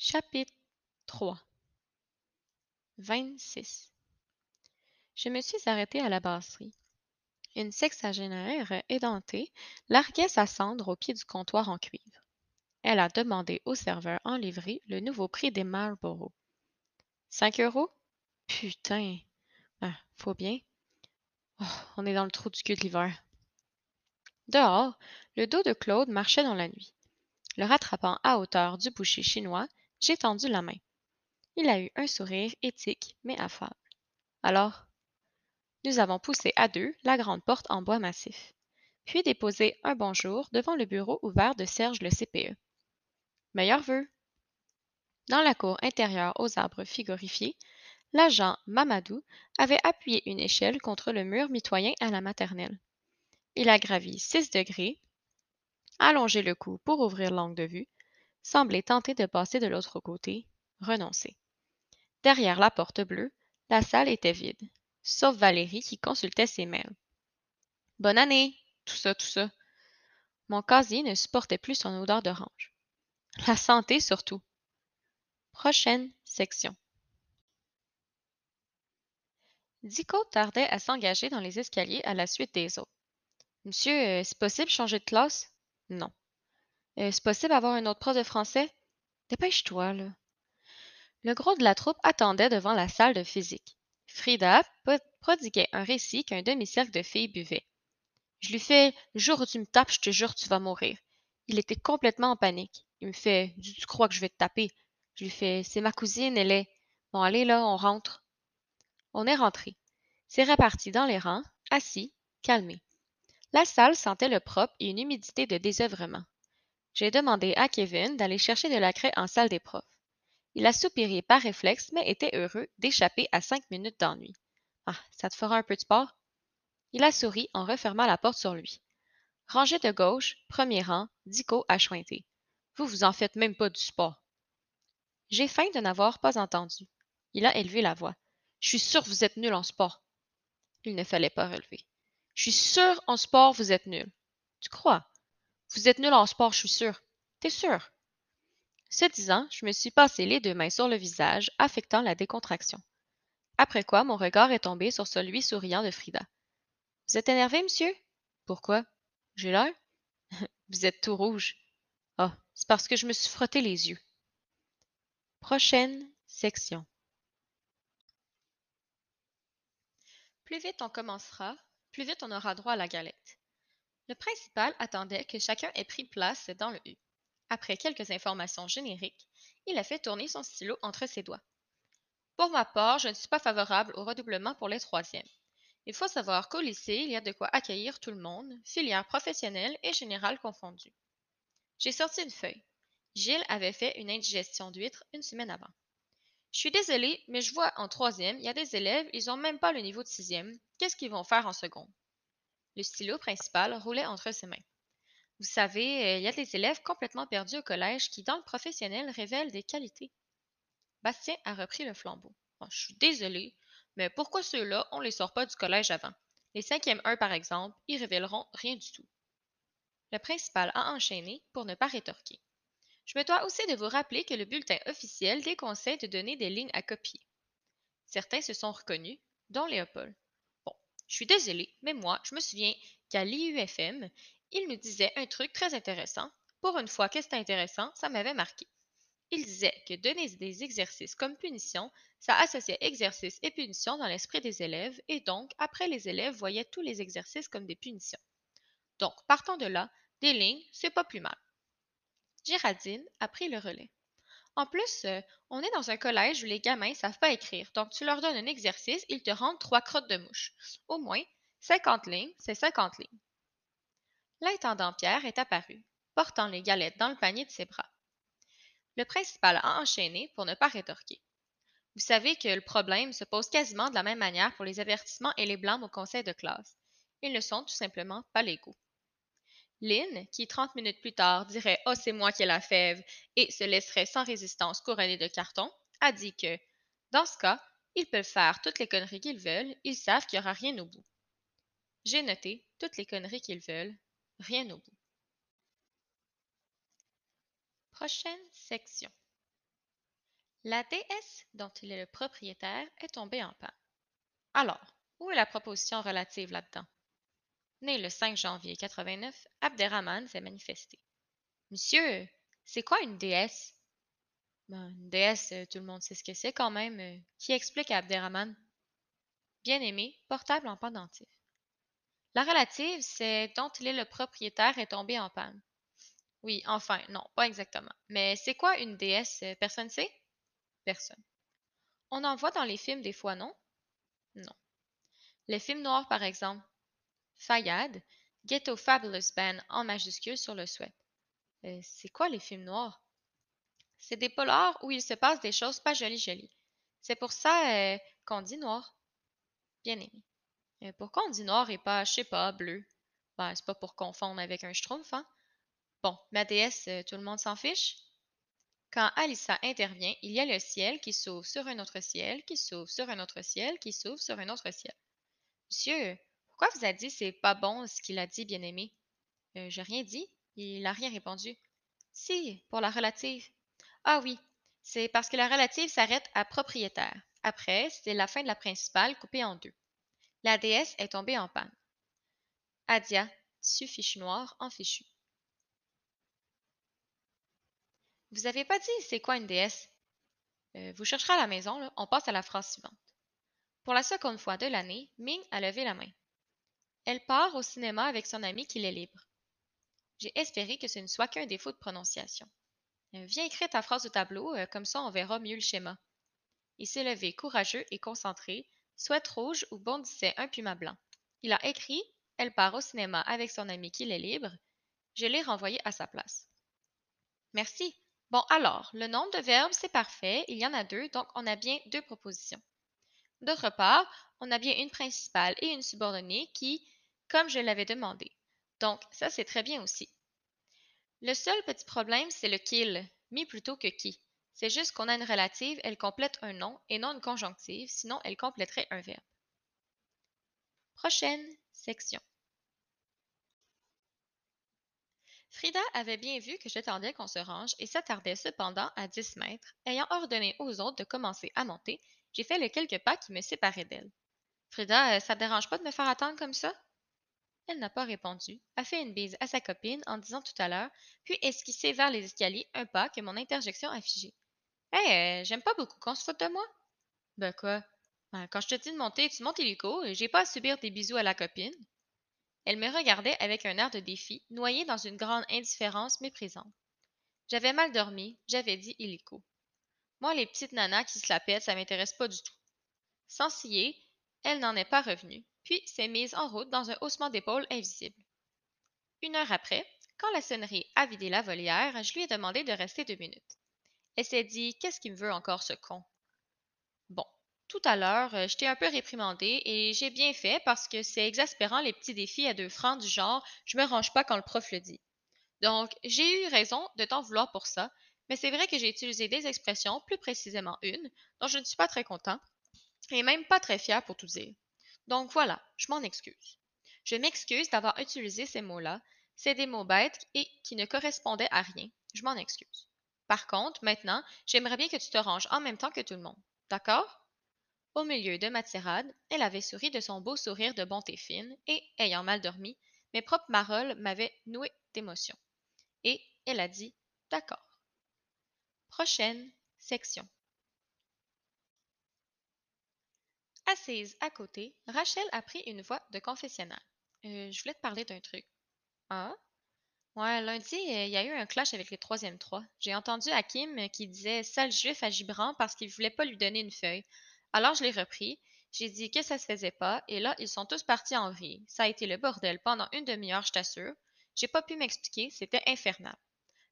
Chapitre 3 26 Je me suis arrêtée à la brasserie. Une sexagénaire édentée larguait sa cendre au pied du comptoir en cuivre. Elle a demandé au serveur en livrée le nouveau prix des Marlboro. Cinq euros? Putain! Ah, faut bien. Oh, on est dans le trou du cul de l'hiver. Dehors, le dos de Claude marchait dans la nuit. Le rattrapant à hauteur du boucher chinois, j'ai tendu la main. Il a eu un sourire éthique mais affable. Alors, nous avons poussé à deux la grande porte en bois massif, puis déposé un bonjour devant le bureau ouvert de Serge le CPE. Meilleur vœu. Dans la cour intérieure aux arbres frigorifiés, l'agent Mamadou avait appuyé une échelle contre le mur mitoyen à la maternelle. Il a gravi six degrés, allongé le cou pour ouvrir l'angle de vue, semblait tenter de passer de l'autre côté, renoncer. Derrière la porte bleue, la salle était vide, sauf Valérie qui consultait ses mails. Bonne année, tout ça, tout ça. Mon casier ne supportait plus son odeur d'orange. La santé surtout. Prochaine section. Dico tardait à s'engager dans les escaliers à la suite des autres. Monsieur, euh, c'est possible changer de classe? Non. Euh, c'est possible d'avoir un autre prof de français? Dépêche-toi, là. Le gros de la troupe attendait devant la salle de physique. Frida prodiguait un récit qu'un demi-cercle de filles buvait. Je lui fais jour où tu me tapes, je te jure, tu vas mourir. Il était complètement en panique. Il me fait Tu crois que je vais te taper? Je lui fais C'est ma cousine, elle est. Bon, allez là, on rentre. On est rentré. C'est réparti dans les rangs, assis, calmé. La salle sentait le propre et une humidité de désœuvrement. J'ai demandé à Kevin d'aller chercher de la craie en salle des profs. Il a soupiré par réflexe, mais était heureux d'échapper à cinq minutes d'ennui. Ah, ça te fera un peu de sport? Il a souri en refermant la porte sur lui. Rangée de gauche, premier rang, Dico a chointé. Vous vous en faites même pas du sport. J'ai faim de n'avoir pas entendu. Il a élevé la voix. Je suis sûr vous êtes nul en sport. Il ne fallait pas relever. Je suis sûr en sport vous êtes nul. Tu crois? Vous êtes nul en sport, je suis sûr. T'es sûr? Ce disant, je me suis passé les deux mains sur le visage, affectant la décontraction. Après quoi, mon regard est tombé sur celui souriant de Frida. Vous êtes énervé, monsieur? Pourquoi? J'ai l'air? Vous êtes tout rouge. Ah, c'est parce que je me suis frotté les yeux. Prochaine section. Plus vite on commencera, plus vite on aura droit à la galette. Le principal attendait que chacun ait pris place dans le U. Après quelques informations génériques, il a fait tourner son stylo entre ses doigts. Pour ma part, je ne suis pas favorable au redoublement pour les troisièmes. Il faut savoir qu'au lycée, il y a de quoi accueillir tout le monde, filière professionnelle et générale confondue. J'ai sorti une feuille. Gilles avait fait une indigestion d'huître une semaine avant. Je suis désolée, mais je vois en troisième, il y a des élèves, ils n'ont même pas le niveau de sixième. Qu'est-ce qu'ils vont faire en seconde? Le stylo principal roulait entre ses mains. Vous savez, euh, il y a des élèves complètement perdus au collège qui, dans le professionnel, révèlent des qualités. Bastien a repris le flambeau. je suis désolée, mais pourquoi ceux-là, on ne les sort pas du collège avant? Les cinquièmes 1, par exemple, ils révéleront rien du tout. Le principal a enchaîné pour ne pas rétorquer. Je me dois aussi de vous rappeler que le bulletin officiel déconseille de donner des lignes à copier. Certains se sont reconnus, dont Léopold. Je suis désolée, mais moi, je me souviens qu'à l'IUFM, il nous disait un truc très intéressant. Pour une fois que c'était intéressant, ça m'avait marqué. Il disait que donner des exercices comme punition, ça associait exercice et punition dans l'esprit des élèves, et donc, après, les élèves voyaient tous les exercices comme des punitions. Donc, partant de là, des lignes, c'est pas plus mal. Géraldine a pris le relais. En plus, euh, on est dans un collège où les gamins ne savent pas écrire. Donc, tu leur donnes un exercice, ils te rendent trois crottes de mouche. Au moins, 50 lignes, c'est 50 lignes. L'intendant Pierre est apparu, portant les galettes dans le panier de ses bras. Le principal a enchaîné pour ne pas rétorquer. Vous savez que le problème se pose quasiment de la même manière pour les avertissements et les blâmes au conseil de classe. Ils ne sont tout simplement pas légaux. Lynn, qui trente minutes plus tard dirait Oh, c'est moi qui ai la fève et se laisserait sans résistance couronner de carton, a dit que, dans ce cas, ils peuvent faire toutes les conneries qu'ils veulent, ils savent qu'il n'y aura rien au bout. J'ai noté toutes les conneries qu'ils veulent, rien au bout. Prochaine section. La déesse dont il est le propriétaire est tombée en panne. Alors, où est la proposition relative là-dedans? Né le 5 janvier 89, Abderrahman s'est manifesté. Monsieur, c'est quoi une déesse? Ben, une déesse, euh, tout le monde sait ce que c'est quand même. Euh, qui explique à Abderrahman? Bien-aimé, portable en pendentif. La relative, c'est dont il est le propriétaire est tombé en panne. Oui, enfin, non, pas exactement. Mais c'est quoi une déesse? Euh, personne sait? Personne. On en voit dans les films des fois, non? Non. Les films noirs, par exemple. Fayad, Ghetto Fabulous Band en majuscule sur le. Euh, c'est quoi les films noirs? C'est des polars où il se passe des choses pas jolies jolies. C'est pour ça euh, qu'on dit noir. Bien aimé. Euh, pourquoi on dit noir et pas, je sais pas, bleu? Ben, c'est pas pour confondre avec un schtroumpf, hein? Bon, ma déesse, euh, tout le monde s'en fiche? Quand Alissa intervient, il y a le ciel qui s'ouvre sur un autre ciel, qui s'ouvre sur un autre ciel, qui s'ouvre sur un autre ciel. Monsieur, pourquoi vous avez dit c'est pas bon ce qu'il a dit, bien-aimé? Euh, j'ai rien dit. Il a rien répondu. Si, pour la relative. Ah oui, c'est parce que la relative s'arrête à propriétaire. Après, c'est la fin de la principale coupée en deux. La déesse est tombée en panne. Adia, tissu fichu noir en fichu. Vous avez pas dit c'est quoi une déesse? Euh, vous chercherez à la maison, on passe à la phrase suivante. Pour la seconde fois de l'année, Ming a levé la main. Elle part au cinéma avec son ami qu'il est libre. J'ai espéré que ce ne soit qu'un défaut de prononciation. Viens écrire ta phrase au tableau, euh, comme ça on verra mieux le schéma. Il s'est levé courageux et concentré, soit rouge où bondissait un puma blanc. Il a écrit Elle part au cinéma avec son ami qu'il est libre. Je l'ai renvoyé à sa place. Merci, Bon, alors, le nombre de verbes, c'est parfait. Il y en a deux, donc on a bien deux propositions. D'autre part, on a bien une principale et une subordonnée qui, comme je l'avais demandé. Donc, ça, c'est très bien aussi. Le seul petit problème, c'est le qu'il, mis plutôt que qui. C'est juste qu'on a une relative, elle complète un nom et non une conjonctive, sinon elle compléterait un verbe. Prochaine section. Frida avait bien vu que j'attendais qu'on se range et s'attardait cependant à dix mètres. Ayant ordonné aux autres de commencer à monter, j'ai fait les quelques pas qui me séparaient d'elle. Frida, euh, ça te dérange pas de me faire attendre comme ça? Elle n'a pas répondu, a fait une bise à sa copine en disant tout à l'heure, puis esquissé vers les escaliers un pas que mon interjection a figé. Hé, euh, j'aime pas beaucoup qu'on se foute de moi. Ben quoi? Ben, quand je te dis de monter, tu montes illico et j'ai pas à subir des bisous à la copine. Elle me regardait avec un air de défi, noyée dans une grande indifférence méprisante. J'avais mal dormi, j'avais dit illico. Moi, les petites nanas qui se la pètent, ça m'intéresse pas du tout. Sans scier, elle n'en est pas revenue, puis s'est mise en route dans un haussement d'épaule invisible. Une heure après, quand la sonnerie a vidé la volière, je lui ai demandé de rester deux minutes. Elle s'est dit Qu'est-ce qu'il me veut encore, ce con Bon, tout à l'heure, euh, je t'ai un peu réprimandé et j'ai bien fait parce que c'est exaspérant les petits défis à deux francs du genre je me range pas quand le prof le dit. Donc, j'ai eu raison de t'en vouloir pour ça, mais c'est vrai que j'ai utilisé des expressions, plus précisément une, dont je ne suis pas très content et même pas très fier pour tout dire. Donc voilà, je m'en excuse. Je m'excuse d'avoir utilisé ces mots-là. C'est des mots bêtes et qui ne correspondaient à rien. Je m'en excuse. Par contre, maintenant, j'aimerais bien que tu te ranges en même temps que tout le monde. D'accord? Au milieu de ma tirade, elle avait souri de son beau sourire de bonté fine, et, ayant mal dormi, mes propres maroles m'avaient noué d'émotion. Et elle a dit D'accord. Prochaine section. Assise à côté, Rachel a pris une voix de confessionnal. Euh, je voulais te parler d'un truc. Ah? Ouais, lundi, euh, il y a eu un clash avec les troisième trois. J'ai entendu Hakim qui disait sale juif à Gibran parce qu'il voulait pas lui donner une feuille. Alors je l'ai repris, j'ai dit que ça se faisait pas, et là, ils sont tous partis en vrille. Ça a été le bordel pendant une demi-heure, je t'assure. J'ai pas pu m'expliquer, c'était infernal.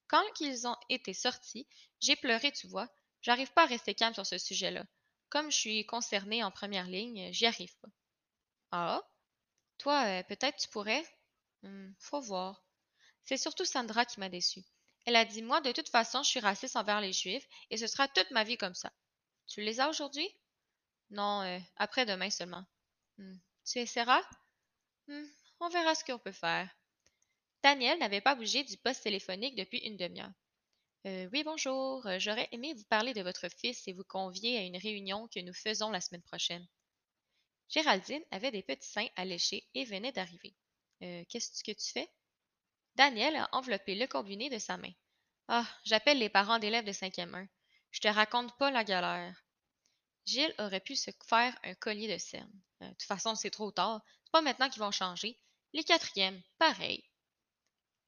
Quand ils ont été sortis, j'ai pleuré, tu vois. J'arrive pas à rester calme sur ce sujet-là. Comme je suis concernée en première ligne, j'y arrive pas. Ah? Toi, euh, peut-être tu pourrais? Hmm, faut voir. C'est surtout Sandra qui m'a déçue. Elle a dit Moi, de toute façon, je suis raciste envers les Juifs, et ce sera toute ma vie comme ça. Tu les as aujourd'hui? Non, euh, après-demain seulement. Hmm. Tu essaieras? Hmm, on verra ce qu'on peut faire. Daniel n'avait pas bougé du poste téléphonique depuis une demi-heure. Euh, oui, bonjour. Euh, J'aurais aimé vous parler de votre fils et vous convier à une réunion que nous faisons la semaine prochaine. Géraldine avait des petits seins à lécher et venait d'arriver. Euh, Qu'est-ce que tu fais? Daniel a enveloppé le combiné de sa main. Ah, j'appelle les parents d'élèves de cinquième 1. Je te raconte pas la galère. Gilles aurait pu se faire un collier de cernes. Euh, de toute façon, c'est trop tard. C'est pas maintenant qu'ils vont changer. Les quatrièmes, pareil.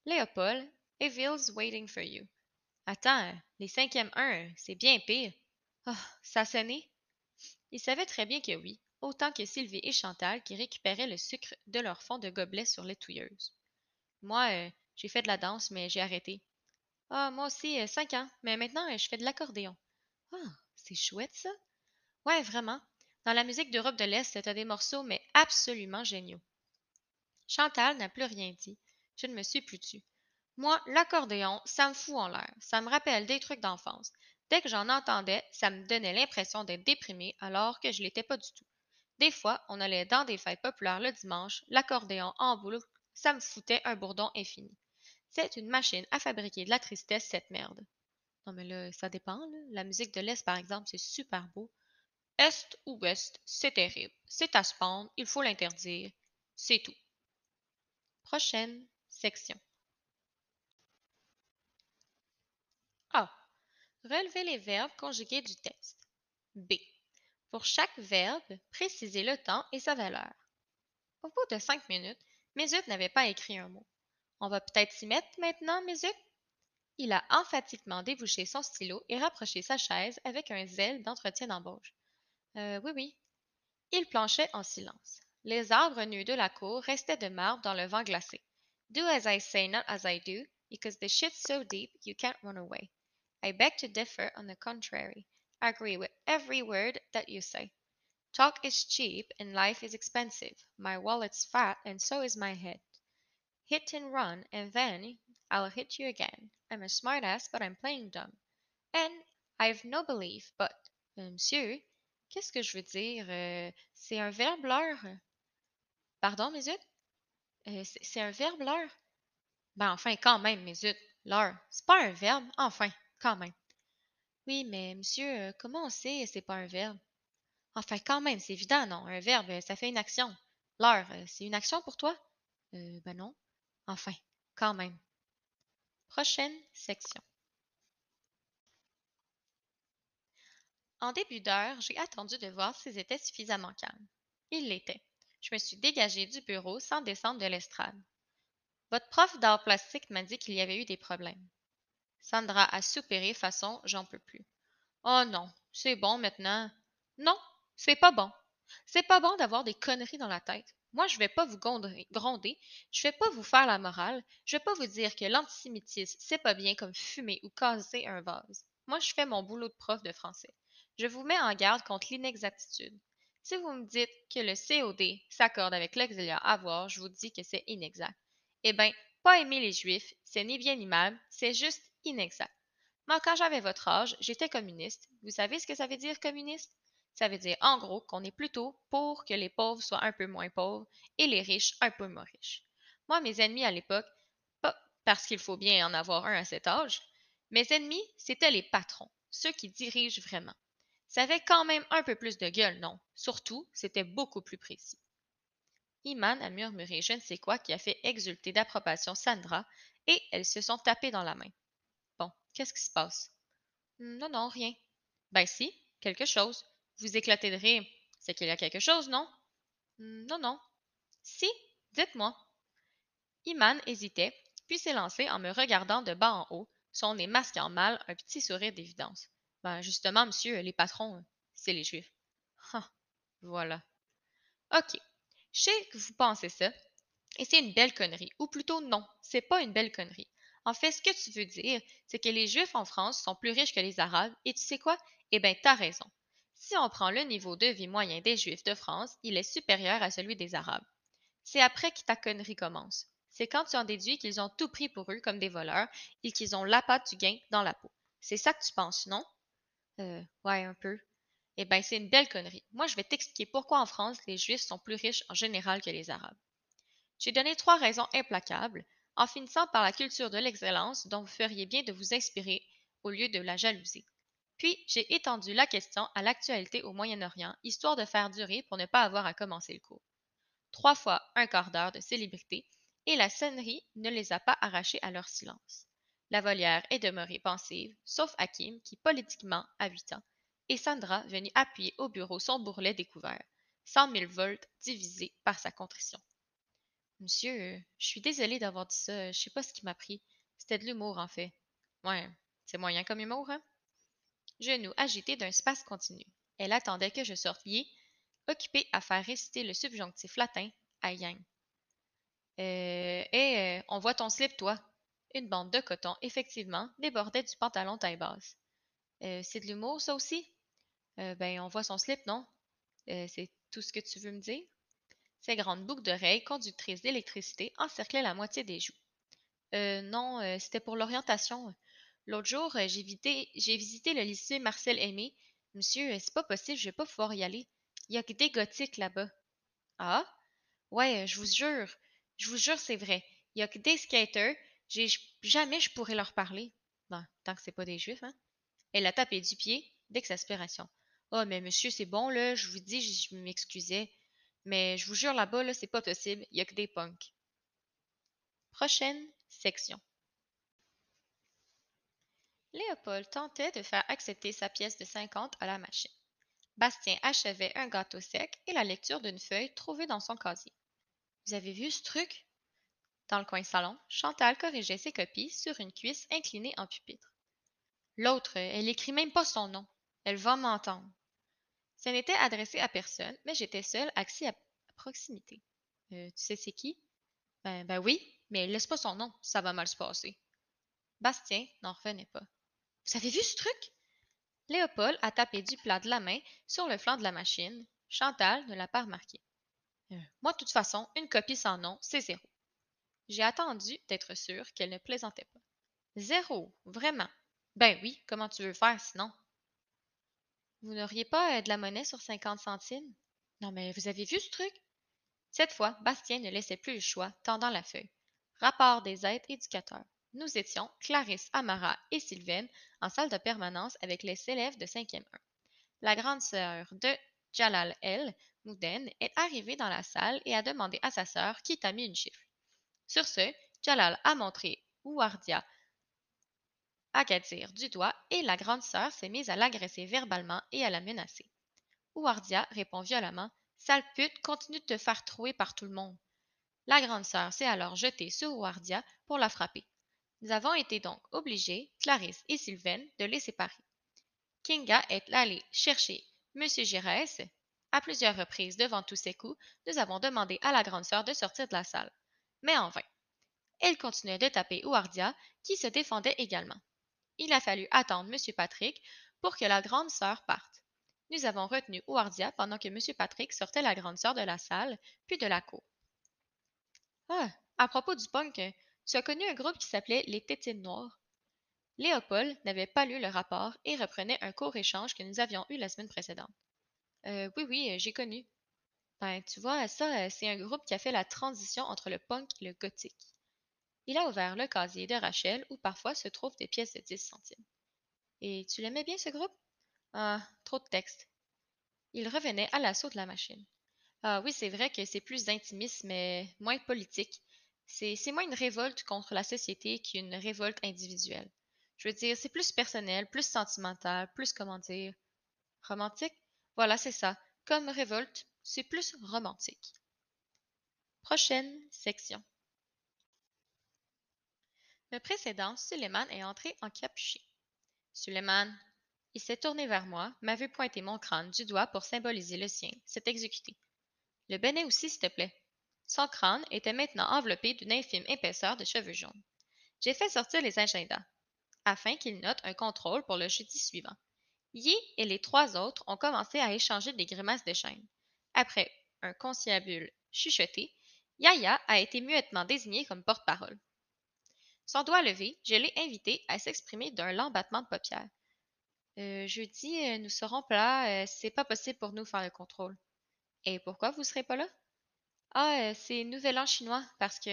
Léopold, Evil's waiting for you. Attends, les cinquièmes 1, c'est bien pire. Ah, ça sonnait? Il savait très bien que oui, autant que Sylvie et Chantal qui récupéraient le sucre de leur fond de gobelet sur les touilleuses. Moi, euh, j'ai fait de la danse, mais j'ai arrêté. Ah, moi aussi, euh, cinq ans, mais maintenant, euh, je fais de l'accordéon. Ah, c'est chouette ça. Ouais, vraiment. Dans la musique d'Europe de l'Est, t'as des morceaux, mais absolument géniaux. Chantal n'a plus rien dit. Je ne me suis plus tue. Moi, l'accordéon, ça me fout en l'air. Ça me rappelle des trucs d'enfance. Dès que j'en entendais, ça me donnait l'impression d'être déprimée alors que je l'étais pas du tout. Des fois, on allait dans des fêtes populaires le dimanche, l'accordéon en boule, ça me foutait un bourdon infini. C'est une machine à fabriquer de la tristesse, cette merde. Non, mais là, ça dépend. La musique de l'Est, par exemple, c'est super beau. Est ou Ouest, c'est terrible. C'est à se il faut l'interdire. C'est tout. Prochaine section. A. Relevez les verbes conjugués du texte. B. Pour chaque verbe, précisez le temps et sa valeur. Au bout de cinq minutes, Mesut n'avait pas écrit un mot. On va peut-être s'y mettre maintenant, Mesut? Il a emphatiquement débouché son stylo et rapproché sa chaise avec un zèle d'entretien d'embauche. Euh, oui, oui. Il planchait en silence. Les arbres nus de la cour restaient de marbre dans le vent glacé. Do as I say, not as I do, because the shit's so deep you can't run away. I beg to differ on the contrary. I agree with every word that you say. Talk is cheap and life is expensive. My wallet's fat and so is my head. Hit and run and then I'll hit you again. I'm a smart ass but I'm playing dumb. And I've no belief, but, euh, monsieur, qu'est-ce que je veux dire? Euh, c'est un verbe. Pardon, mes? Euh, c'est un verbe l'heure? Ben enfin, quand même, mes. L'heure, c'est pas un verbe, enfin, quand même. Oui, mais monsieur, comment on sait c'est pas un verbe? Enfin, quand même, c'est évident, non? Un verbe, ça fait une action. L'heure, euh, c'est une action pour toi? Euh, ben non. Enfin, quand même. Prochaine section. En début d'heure, j'ai attendu de voir s'ils étaient suffisamment calmes. Ils l'étaient. Je me suis dégagée du bureau sans descendre de l'estrade. Votre prof d'art plastique m'a dit qu'il y avait eu des problèmes. Sandra a soupiré façon j'en peux plus. Oh non, c'est bon maintenant. Non, c'est pas bon. C'est pas bon d'avoir des conneries dans la tête. Moi, je vais pas vous gronder, je vais pas vous faire la morale, je vais pas vous dire que l'antisémitisme, c'est pas bien comme fumer ou casser un vase. Moi, je fais mon boulot de prof de français. Je vous mets en garde contre l'inexactitude. Si vous me dites que le COD s'accorde avec l'auxiliaire avoir, je vous dis que c'est inexact. Eh bien, pas aimer les Juifs, c'est ni bien ni mal, c'est juste inexact. Moi, quand j'avais votre âge, j'étais communiste. Vous savez ce que ça veut dire communiste? Ça veut dire en gros qu'on est plutôt pour que les pauvres soient un peu moins pauvres et les riches un peu moins riches. Moi, mes ennemis à l'époque, pas parce qu'il faut bien en avoir un à cet âge, mes ennemis, c'étaient les patrons, ceux qui dirigent vraiment. Ça avait quand même un peu plus de gueule, non? Surtout, c'était beaucoup plus précis. Iman a murmuré je ne sais quoi qui a fait exulter d'approbation Sandra, et elles se sont tapées dans la main. Qu'est-ce qui se passe? Non, non, rien. Ben si, quelque chose. Vous éclatez de rire. C'est qu'il y a quelque chose, non? Non, non. Si, dites-moi. Iman hésitait, puis s'est lancé en me regardant de bas en haut, son nez masquant mal un petit sourire d'évidence. Ben justement, monsieur, les patrons, c'est les Juifs. Ah, voilà. OK. Je sais que vous pensez ça, et c'est une belle connerie. Ou plutôt non, c'est pas une belle connerie. En fait, ce que tu veux dire, c'est que les Juifs en France sont plus riches que les Arabes, et tu sais quoi? Eh bien, t'as raison. Si on prend le niveau de vie moyen des Juifs de France, il est supérieur à celui des Arabes. C'est après que ta connerie commence. C'est quand tu en déduis qu'ils ont tout pris pour eux comme des voleurs et qu'ils ont la patte du gain dans la peau. C'est ça que tu penses, non? Euh, ouais, un peu. Eh bien, c'est une belle connerie. Moi, je vais t'expliquer pourquoi en France, les Juifs sont plus riches en général que les Arabes. J'ai donné trois raisons implacables, en finissant par la culture de l'excellence dont vous feriez bien de vous inspirer au lieu de la jalousie. Puis, j'ai étendu la question à l'actualité au Moyen-Orient, histoire de faire durer pour ne pas avoir à commencer le cours. Trois fois un quart d'heure de célébrité, et la sonnerie ne les a pas arrachés à leur silence. La volière est demeurée pensive, sauf Hakim, qui politiquement a huit ans, et Sandra venue appuyer au bureau son bourrelet découvert, cent mille volts divisé par sa contrition. Monsieur, je suis désolée d'avoir dit ça, je sais pas ce qui m'a pris. C'était de l'humour, en fait. Ouais, c'est moyen comme humour, hein? Genoux agités d'un space continu. Elle attendait que je sorte occupée à faire réciter le subjonctif latin à Yang. Euh, et euh, on voit ton slip, toi. Une bande de coton, effectivement, débordait du pantalon taille basse. Euh, c'est de l'humour, ça aussi? Euh, ben, on voit son slip, non? C'est tout ce que tu veux me dire? Ses grandes boucles d'oreilles, conductrices d'électricité, encerclaient la moitié des joues. Euh, non, euh, c'était pour l'orientation. L'autre jour, euh, j'ai visité, le lycée Marcel Aimé. Monsieur, euh, c'est pas possible, je vais pas pouvoir y aller. Il y a que des gothiques là-bas. Ah? Ouais, je vous jure. Je vous jure, c'est vrai. Il y a que des skaters. Jamais je pourrais leur parler. Bon, tant que c'est pas des juifs, hein? Elle a tapé du pied d'exaspération. Oh, mais monsieur, c'est bon, là, je vous dis, je m'excusais. Mais je vous jure, là-bas, là, c'est pas possible. Il y a que des punks. Prochaine section. Léopold tentait de faire accepter sa pièce de 50 à la machine. Bastien achevait un gâteau sec et la lecture d'une feuille trouvée dans son casier. Vous avez vu ce truc? Dans le coin salon, Chantal corrigeait ses copies sur une cuisse inclinée en pupitre. L'autre, elle écrit même pas son nom. Elle va m'entendre. Ce n'était adressé à personne, mais j'étais seule, à, à proximité. Euh, tu sais c'est qui? Ben, ben oui, mais laisse pas son nom, ça va mal se passer. Bastien n'en revenait pas. Vous avez vu ce truc? Léopold a tapé du plat de la main sur le flanc de la machine. Chantal ne l'a pas remarqué. Euh, moi, de toute façon, une copie sans nom, c'est zéro. J'ai attendu d'être sûre qu'elle ne plaisantait pas. Zéro, vraiment. Ben oui, comment tu veux faire sinon? Vous n'auriez pas euh, de la monnaie sur 50 centimes? Non, mais vous avez vu ce truc? Cette fois, Bastien ne laissait plus le choix, tendant la feuille. Rapport des aides éducateurs. Nous étions, Clarisse, Amara et Sylvaine, en salle de permanence avec les élèves de 5e 1. La grande sœur de Jalal El Mouden est arrivée dans la salle et a demandé à sa sœur qui t'a mis une chiffre. Sur ce, Jalal a montré Ouardia Agadir du doigt et la grande sœur s'est mise à l'agresser verbalement et à la menacer. Ouardia répond violemment Sale pute, continue de te faire trouer par tout le monde. La grande sœur s'est alors jetée sur Ouardia pour la frapper. Nous avons été donc obligés, Clarisse et Sylvaine, de les séparer. Kinga est allée chercher M. Giresse. À plusieurs reprises, devant tous ces coups, nous avons demandé à la grande sœur de sortir de la salle. Mais en vain. Elle continuait de taper Ouardia, qui se défendait également. Il a fallu attendre M. Patrick pour que la grande sœur parte. Nous avons retenu Ouardia pendant que M. Patrick sortait la grande sœur de la salle, puis de la cour. Ah, à propos du punk, tu as connu un groupe qui s'appelait les Tétines Noires. Léopold n'avait pas lu le rapport et reprenait un court échange que nous avions eu la semaine précédente. Euh, oui, oui, j'ai connu. Ben, tu vois, ça, c'est un groupe qui a fait la transition entre le punk et le gothique. Il a ouvert le casier de Rachel où parfois se trouvent des pièces de 10 centimes. Et tu l'aimais bien ce groupe? Ah, trop de texte. Il revenait à l'assaut de la machine. Ah oui, c'est vrai que c'est plus intimiste, mais moins politique. C'est moins une révolte contre la société qu'une révolte individuelle. Je veux dire, c'est plus personnel, plus sentimental, plus comment dire. Romantique? Voilà, c'est ça. Comme révolte, c'est plus romantique. Prochaine section. Le précédent, Suleiman est entré encapuché. Suleiman, il s'est tourné vers moi, m'a vu pointer mon crâne du doigt pour symboliser le sien, s'est exécuté. Le bénet aussi, s'il te plaît. Son crâne était maintenant enveloppé d'une infime épaisseur de cheveux jaunes. J'ai fait sortir les agendas, afin qu'il note un contrôle pour le jeudi suivant. Yi et les trois autres ont commencé à échanger des grimaces de chaîne. Après un conciliabule chuchoté, Yaya a été muettement désigné comme porte-parole. Son doigt levé, je l'ai invité à s'exprimer d'un lent battement de paupières. Euh, jeudi, euh, nous serons plats. Euh, c'est pas possible pour nous faire le contrôle. Et pourquoi vous serez pas là? Ah, euh, c'est Nouvel An chinois, parce que.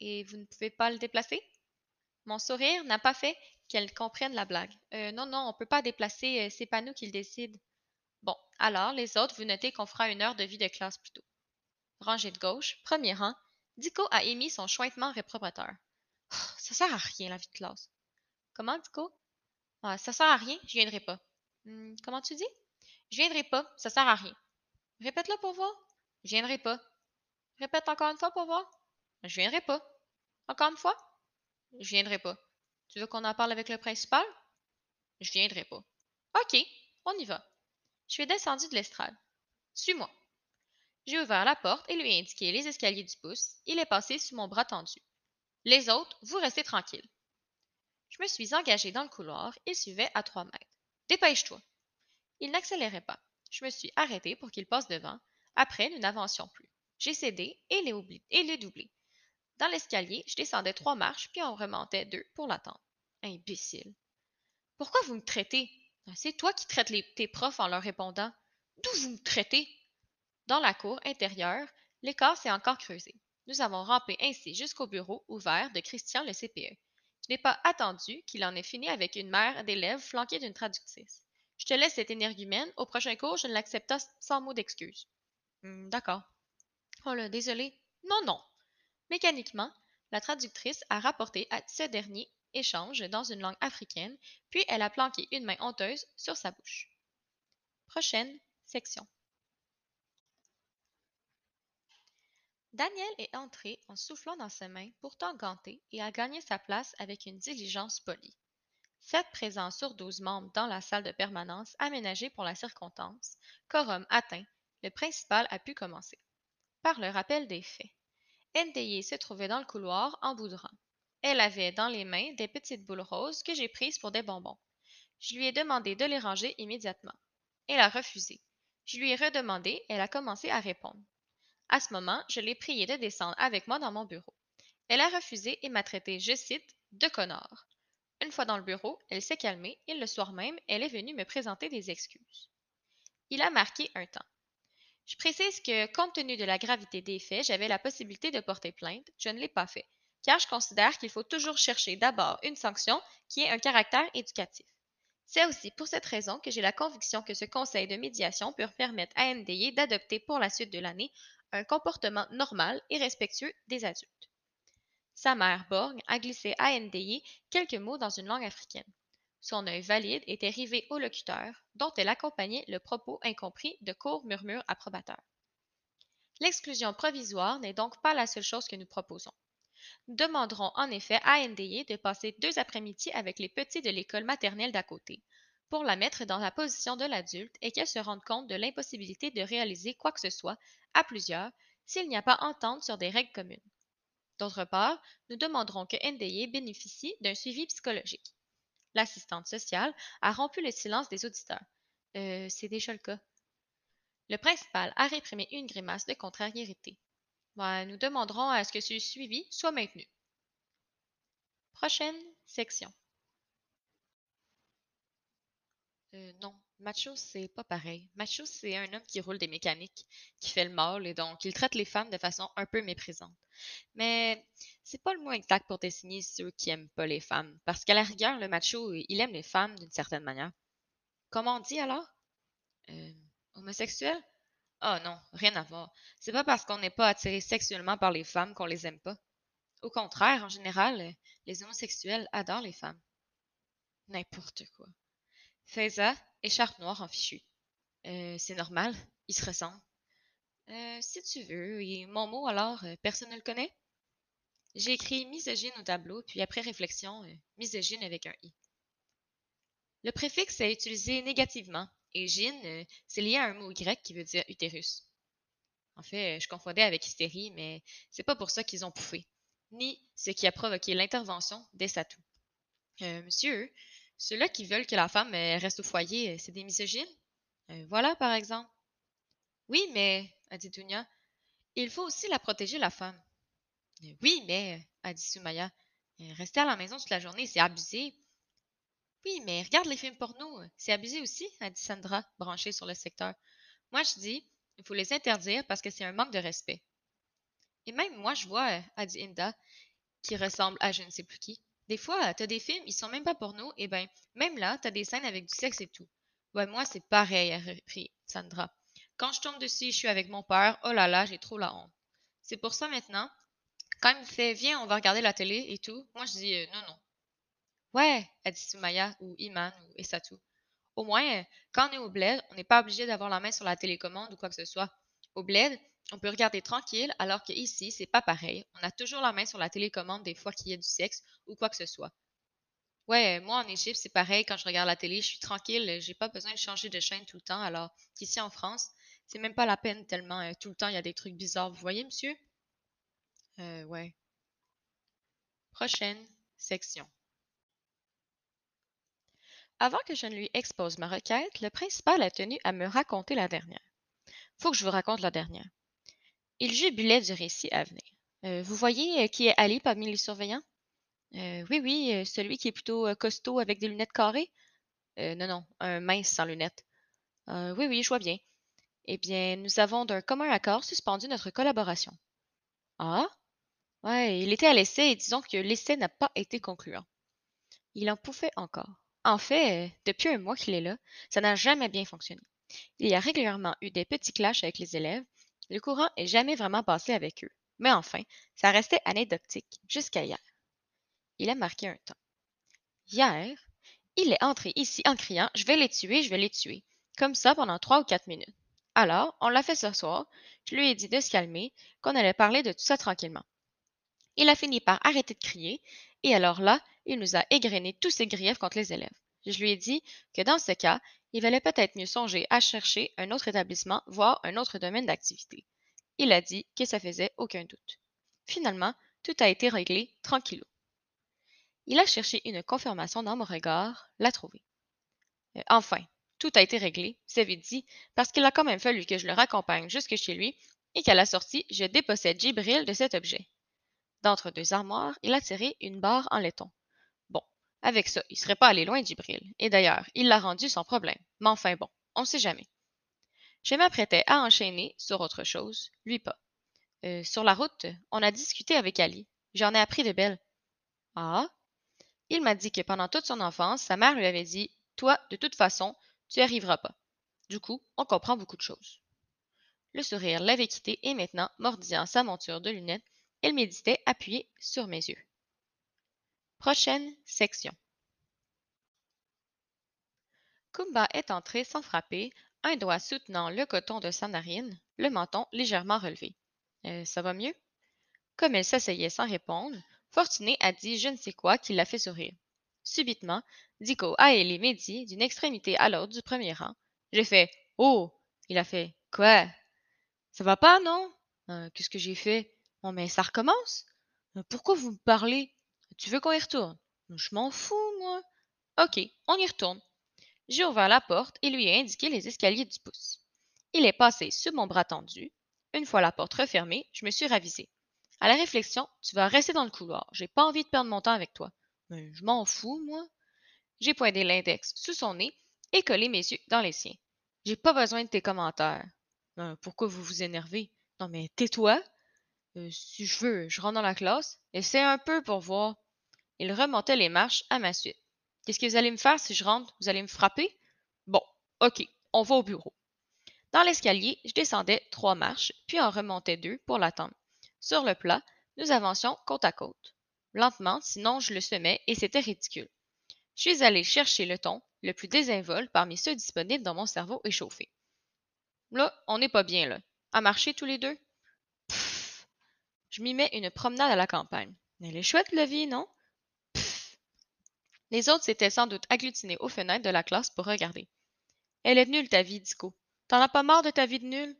Et vous ne pouvez pas le déplacer? Mon sourire n'a pas fait qu'elle comprenne la blague. Euh, non, non, on peut pas déplacer, c'est pas nous qui le décide. Bon, alors, les autres, vous notez qu'on fera une heure de vie de classe plus tôt. Rangée de gauche, premier rang, Dico a émis son chointement réprobateur. Ça sert à rien, la vie de classe. Comment, Dico? Ah, ça sert à rien, je viendrai pas. Hmm, comment tu dis? Je viendrai pas, ça sert à rien. Répète-le pour voir. Je viendrai pas. Répète encore une fois pour voir. Je viendrai pas. Encore une fois? Je viendrai pas. Tu veux qu'on en parle avec le principal? Je viendrai pas. OK, on y va. Je suis descendu de l'estrade. Suis-moi. J'ai ouvert la porte et lui ai indiqué les escaliers du pouce. Il est passé sous mon bras tendu. Les autres, vous restez tranquilles. Je me suis engagé dans le couloir et suivais à trois mètres. Dépêche-toi. Il n'accélérait pas. Je me suis arrêté pour qu'il passe devant. Après, nous n'avancions plus. J'ai cédé et l'ai doublé. Dans l'escalier, je descendais trois marches, puis on remontait deux pour l'attendre. Imbécile. Pourquoi vous me traitez? C'est toi qui traites tes profs en leur répondant. D'où vous me traitez? Dans la cour intérieure, l'écart s'est encore creusé. Nous avons rampé ainsi jusqu'au bureau ouvert de Christian le CPE. Je n'ai pas attendu qu'il en ait fini avec une mère d'élèves flanquée d'une traductrice. Je te laisse cette énergumène. Au prochain cours, je ne l'accepte sans mot d'excuse. Hmm, d'accord. Oh là, désolé. Non, non. Mécaniquement, la traductrice a rapporté à ce dernier échange dans une langue africaine, puis elle a planqué une main honteuse sur sa bouche. Prochaine section. Daniel est entré en soufflant dans ses mains, pourtant gantées, et a gagné sa place avec une diligence polie. Sept présents sur douze membres dans la salle de permanence aménagée pour la circonstance, quorum atteint, le principal a pu commencer. Par le rappel des faits. NDI se trouvait dans le couloir en bout de rang. Elle avait dans les mains des petites boules roses que j'ai prises pour des bonbons. Je lui ai demandé de les ranger immédiatement. Elle a refusé. Je lui ai redemandé, elle a commencé à répondre. À ce moment, je l'ai priée de descendre avec moi dans mon bureau. Elle a refusé et m'a traité, je cite, de connard. Une fois dans le bureau, elle s'est calmée et le soir même, elle est venue me présenter des excuses. Il a marqué un temps. Je précise que, compte tenu de la gravité des faits, j'avais la possibilité de porter plainte. Je ne l'ai pas fait, car je considère qu'il faut toujours chercher d'abord une sanction qui ait un caractère éducatif. C'est aussi pour cette raison que j'ai la conviction que ce conseil de médiation peut permettre à NDI d'adopter pour la suite de l'année un comportement normal et respectueux des adultes. Sa mère borgne a glissé à NDI quelques mots dans une langue africaine. Son œil valide était rivé au locuteur, dont elle accompagnait le propos incompris de courts murmures approbateurs. L'exclusion provisoire n'est donc pas la seule chose que nous proposons. Nous demanderons en effet à NDI de passer deux après-midi avec les petits de l'école maternelle d'à côté, pour la mettre dans la position de l'adulte et qu'elle se rende compte de l'impossibilité de réaliser quoi que ce soit à plusieurs s'il n'y a pas entente sur des règles communes. D'autre part, nous demanderons que NDI bénéficie d'un suivi psychologique. L'assistante sociale a rompu le silence des auditeurs. Euh, c'est déjà le cas. Le principal a réprimé une grimace de contrariété. nous demanderons à ce que ce suivi soit maintenu. Prochaine section. Euh, non, Macho, c'est pas pareil. Macho, c'est un homme qui roule des mécaniques, qui fait le mal et donc il traite les femmes de façon un peu méprisante. Mais c'est pas le mot exact pour désigner ceux qui aiment pas les femmes, parce qu'à la rigueur, le macho, il aime les femmes d'une certaine manière. Comment on dit alors? Euh, homosexuel? Oh non, rien à voir. C'est pas parce qu'on n'est pas attiré sexuellement par les femmes qu'on les aime pas. Au contraire, en général, les homosexuels adorent les femmes. N'importe quoi. Faiza, écharpe noire en fichu. Euh, c'est normal, il se ressemble. Euh, si tu veux, et mon mot alors, euh, personne ne le connaît? J'ai écrit misogyne au tableau, puis après réflexion, misogyne avec un i. Le préfixe est utilisé négativement, et gyne, c'est lié à un mot grec qui veut dire utérus. En fait, je confondais avec hystérie, mais c'est pas pour ça qu'ils ont pouffé, ni ce qui a provoqué l'intervention des satous. monsieur, ceux-là qui veulent que la femme euh, reste au foyer, euh, c'est des misogynes? Euh, voilà, par exemple. Oui, mais, a dit Dunia, il faut aussi la protéger, la femme. oui, mais, a dit Sumaya, rester à la maison toute la journée, c'est abusé. Oui, mais regarde les films porno, c'est abusé aussi, a dit Sandra, branchée sur le secteur. Moi, je dis, il faut les interdire parce que c'est un manque de respect. Et même moi, je vois, a dit Inda, qui ressemble à je ne sais plus qui, Des fois, t'as des films, ils sont même pas porno, et ben, même là, t'as des scènes avec du sexe et tout. Ouais, moi, c'est pareil, a repris Sandra. Quand je tombe dessus, je suis avec mon père, oh là là, j'ai trop la honte. C'est pour ça maintenant, quand il me fait viens, on va regarder la télé et tout, moi je dis euh, non, non. Ouais, a dit Sumaya ou Iman ou Esatu. Au moins, euh, quand on est au bled, on n'est pas obligé d'avoir la main sur la télécommande ou quoi que ce soit. Au bled, on peut regarder tranquille, alors qu'ici, c'est pas pareil. On a toujours la main sur la télécommande des fois qu'il y a du sexe ou quoi que ce soit. Ouais, moi en Égypte, c'est pareil. Quand je regarde la télé, je suis tranquille. J'ai pas besoin de changer de chaîne tout le temps. Alors qu'ici en France, c'est même pas la peine tellement euh, tout le temps il y a des trucs bizarres. Vous voyez, monsieur? Euh, ouais. Prochaine section. Avant que je ne lui expose ma requête, le principal a tenu à me raconter la dernière. Faut que je vous raconte la dernière. Il jubilait du récit à venir. Euh, vous voyez euh, qui est Ali parmi les surveillants? Euh, oui, oui, celui qui est plutôt costaud avec des lunettes carrées? non, non, un mince sans lunettes. oui, oui, je vois bien. Eh bien, nous avons d'un commun accord suspendu notre collaboration. Ah? Ouais, il était à l'essai et disons que l'essai n'a pas été concluant. Il en pouvait encore. En fait, depuis un mois qu'il est là, ça n'a jamais bien fonctionné. Il y a régulièrement eu des petits clashs avec les élèves, le courant est jamais vraiment passé avec eux. Mais enfin, ça restait anecdotique jusqu'à hier. Il a marqué un temps. Hier, il est entré ici en criant Je vais les tuer, je vais les tuer. Comme ça pendant trois ou quatre minutes. Alors, on l'a fait ce soir. Je lui ai dit de se calmer, qu'on allait parler de tout ça tranquillement. Il a fini par arrêter de crier, et alors là, il nous a égrené tous ses griefs contre les élèves. Je lui ai dit que dans ce cas, il valait peut-être mieux songer à chercher un autre établissement, voire un autre domaine d'activité. Il a dit que ça faisait aucun doute. Finalement, tout a été réglé tranquillou. Il a cherché une confirmation dans mon regard, l'a trouvée. Euh, enfin, tout a été réglé, c'est vite dit, parce qu'il a quand même fallu que je le raccompagne jusque chez lui et qu'à la sortie, je dépossède Gibril de cet objet. D'entre deux armoires, il a tiré une barre en laiton. Avec ça, il serait pas allé loin d'Ibril. Et d'ailleurs, il l'a rendu sans problème. Mais enfin bon, on ne sait jamais. Je m'apprêtais à enchaîner sur autre chose, lui pas. Euh, sur la route, on a discuté avec Ali. J'en ai appris de belles. Ah? Il m'a dit que pendant toute son enfance, sa mère lui avait dit Toi, de toute façon, tu n'y arriveras pas. Du coup, on comprend beaucoup de choses. Le sourire l'avait quitté et maintenant, mordillant sa monture de lunettes, il méditait appuyé sur mes yeux. Prochaine section. Kumba est entré sans frapper, un doigt soutenant le coton de sa narine, le menton légèrement relevé. Euh, ça va mieux? Comme elle s'asseyait sans répondre, Fortuné a dit je ne sais quoi qui l'a fait sourire. Subitement, Dico a ailé Mehdi d'une extrémité à l'autre du premier rang. J'ai fait Oh! Il a fait Quoi? Ça va pas, non? Euh, qu'est-ce que j'ai fait? Mais ça recommence? Euh, pourquoi vous me parlez? Tu veux qu'on y retourne? Je m'en fous, moi. Ok, on y retourne. J'ai ouvert la porte et lui ai indiqué les escaliers du pouce. Il est passé sous mon bras tendu. Une fois la porte refermée, je me suis ravisé. À la réflexion, tu vas rester dans le couloir. J'ai pas envie de perdre mon temps avec toi. Mais je m'en fous, moi. J'ai pointé l'index sous son nez et collé mes yeux dans les siens. J'ai pas besoin de tes commentaires. Euh, pourquoi vous vous énervez? Non, mais tais-toi. Euh, si je veux, je rentre dans la classe. Essaie un peu pour voir. Il remontait les marches à ma suite. Qu'est-ce que vous allez me faire si je rentre? Vous allez me frapper? Bon, ok, on va au bureau. Dans l'escalier, je descendais trois marches, puis en remontais deux pour l'attendre. Sur le plat, nous avancions côte à côte. Lentement, sinon je le semais et c'était ridicule. Je suis allé chercher le ton, le plus désinvolte parmi ceux disponibles dans mon cerveau échauffé. Là, on n'est pas bien, là. À marcher tous les deux? Pfff! Je m'y mets une promenade à la campagne. Elle est chouette, la vie, non? Les autres s'étaient sans doute agglutinés aux fenêtres de la classe pour regarder. Elle est nulle, ta vie, Dico. T'en as pas marre de ta vie de nulle?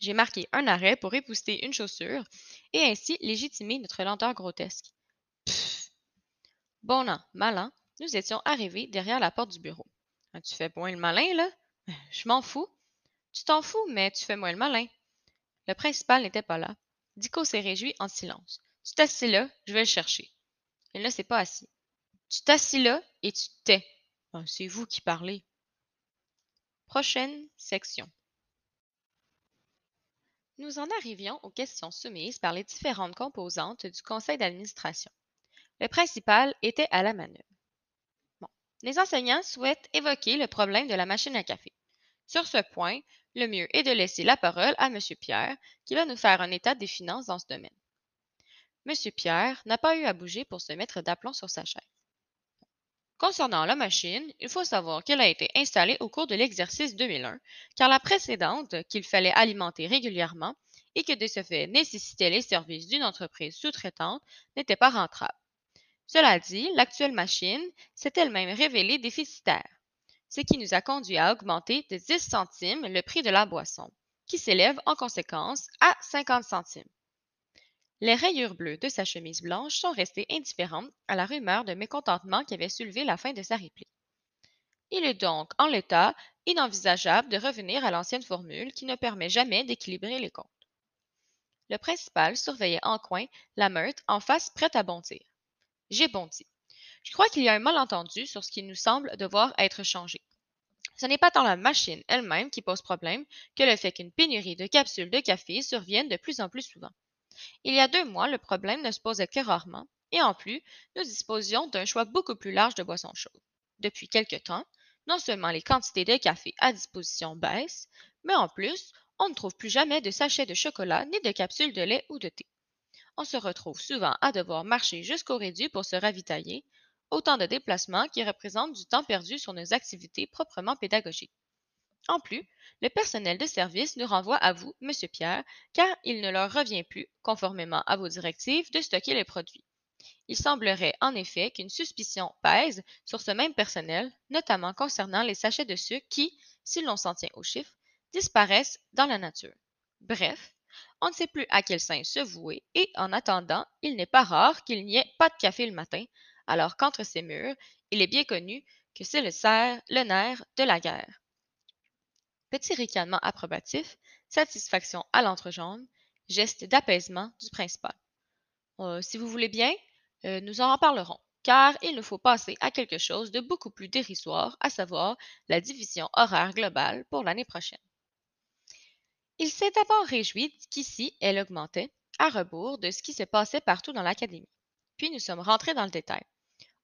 J'ai marqué un arrêt pour épousseter une chaussure et ainsi légitimer notre lenteur grotesque. Pfff. Bon an, mal an, nous étions arrivés derrière la porte du bureau. Ah, tu fais moins le malin, là? Je m'en fous. Tu t'en fous, mais tu fais moins le malin. Le principal n'était pas là. Dico s'est réjoui en silence. Tu t'assis là, je vais le chercher. Il ne s'est pas assis. Tu t'assis là et tu tais. C'est vous qui parlez. Prochaine section. Nous en arrivions aux questions soumises par les différentes composantes du conseil d'administration. Le principal était à la manœuvre. Les enseignants souhaitent évoquer le problème de la machine à café. Sur ce point, le mieux est de laisser la parole à M. Pierre, qui va nous faire un état des finances dans ce domaine. M. Pierre n'a pas eu à bouger pour se mettre d'aplomb sur sa chaise. Concernant la machine, il faut savoir qu'elle a été installée au cours de l'exercice 2001, car la précédente, qu'il fallait alimenter régulièrement et que de ce fait nécessitait les services d'une entreprise sous-traitante, n'était pas rentable. Cela dit, l'actuelle machine s'est elle-même révélée déficitaire, ce qui nous a conduit à augmenter de 10 centimes le prix de la boisson, qui s'élève en conséquence à 50 centimes. Les rayures bleues de sa chemise blanche sont restées indifférentes à la rumeur de mécontentement qui avait soulevé la fin de sa réplique. Il est donc, en l'état, inenvisageable de revenir à l'ancienne formule qui ne permet jamais d'équilibrer les comptes. Le principal surveillait en coin la meute en face prête à bondir. J'ai bondi. Je crois qu'il y a un malentendu sur ce qui nous semble devoir être changé. Ce n'est pas tant la machine elle-même qui pose problème que le fait qu'une pénurie de capsules de café survienne de plus en plus souvent. Il y a deux mois, le problème ne se posait que rarement, et en plus, nous disposions d'un choix beaucoup plus large de boissons chaudes. Depuis quelque temps, non seulement les quantités de café à disposition baissent, mais en plus, on ne trouve plus jamais de sachets de chocolat ni de capsules de lait ou de thé. On se retrouve souvent à devoir marcher jusqu'au réduit pour se ravitailler, autant de déplacements qui représentent du temps perdu sur nos activités proprement pédagogiques. En plus, le personnel de service nous renvoie à vous, Monsieur Pierre, car il ne leur revient plus, conformément à vos directives, de stocker les produits. Il semblerait en effet qu'une suspicion pèse sur ce même personnel, notamment concernant les sachets de sucre qui, si l'on s'en tient aux chiffres, disparaissent dans la nature. Bref, on ne sait plus à quel sein se vouer et, en attendant, il n'est pas rare qu'il n'y ait pas de café le matin, alors qu'entre ces murs, il est bien connu que c'est le cerf, le nerf de la guerre. Petit ricanement approbatif, satisfaction à l'entrejaune, geste d'apaisement du principal. Euh, si vous voulez bien, euh, nous en reparlerons, car il nous faut passer à quelque chose de beaucoup plus dérisoire, à savoir la division horaire globale pour l'année prochaine. Il s'est d'abord réjoui qu'ici elle augmentait, à rebours de ce qui se passait partout dans l'académie. Puis nous sommes rentrés dans le détail.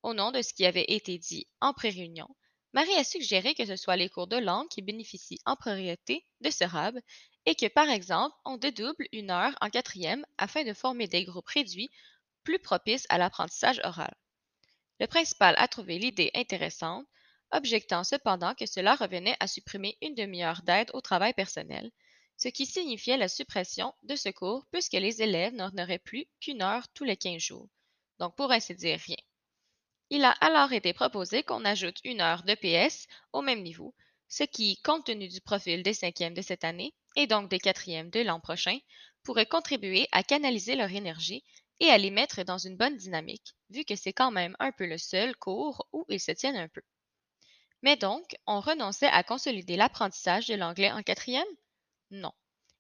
Au nom de ce qui avait été dit en pré-réunion, Marie a suggéré que ce soit les cours de langue qui bénéficient en priorité de ce RAB et que, par exemple, on dédouble une heure en quatrième afin de former des groupes réduits plus propices à l'apprentissage oral. Le principal a trouvé l'idée intéressante, objectant cependant que cela revenait à supprimer une demi-heure d'aide au travail personnel, ce qui signifiait la suppression de ce cours puisque les élèves n'en auraient plus qu'une heure tous les quinze jours, donc pour ainsi dire rien. Il a alors été proposé qu'on ajoute une heure de PS au même niveau, ce qui, compte tenu du profil des cinquièmes de cette année et donc des quatrièmes de l'an prochain, pourrait contribuer à canaliser leur énergie et à les mettre dans une bonne dynamique, vu que c'est quand même un peu le seul cours où ils se tiennent un peu. Mais donc, on renonçait à consolider l'apprentissage de l'anglais en quatrième? Non.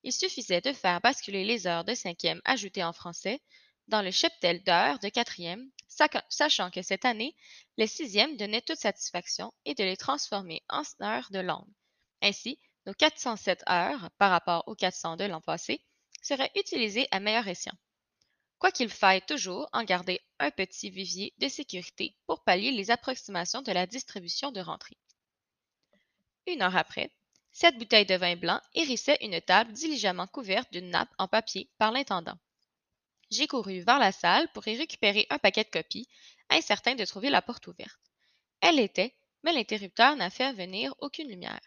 Il suffisait de faire basculer les heures de cinquième ajoutées en français dans le cheptel d'heures de quatrième sachant que cette année, les sixièmes donnaient toute satisfaction et de les transformer en heures de langue. Ainsi, nos 407 heures, par rapport aux 400 de l'an passé, seraient utilisées à meilleur escient. Quoiqu'il faille toujours en garder un petit vivier de sécurité pour pallier les approximations de la distribution de rentrée. Une heure après, cette bouteille de vin blanc hérissait une table diligemment couverte d'une nappe en papier par l'intendant. J'ai couru vers la salle pour y récupérer un paquet de copies, incertain de trouver la porte ouverte. Elle l'était, mais l'interrupteur n'a fait venir aucune lumière.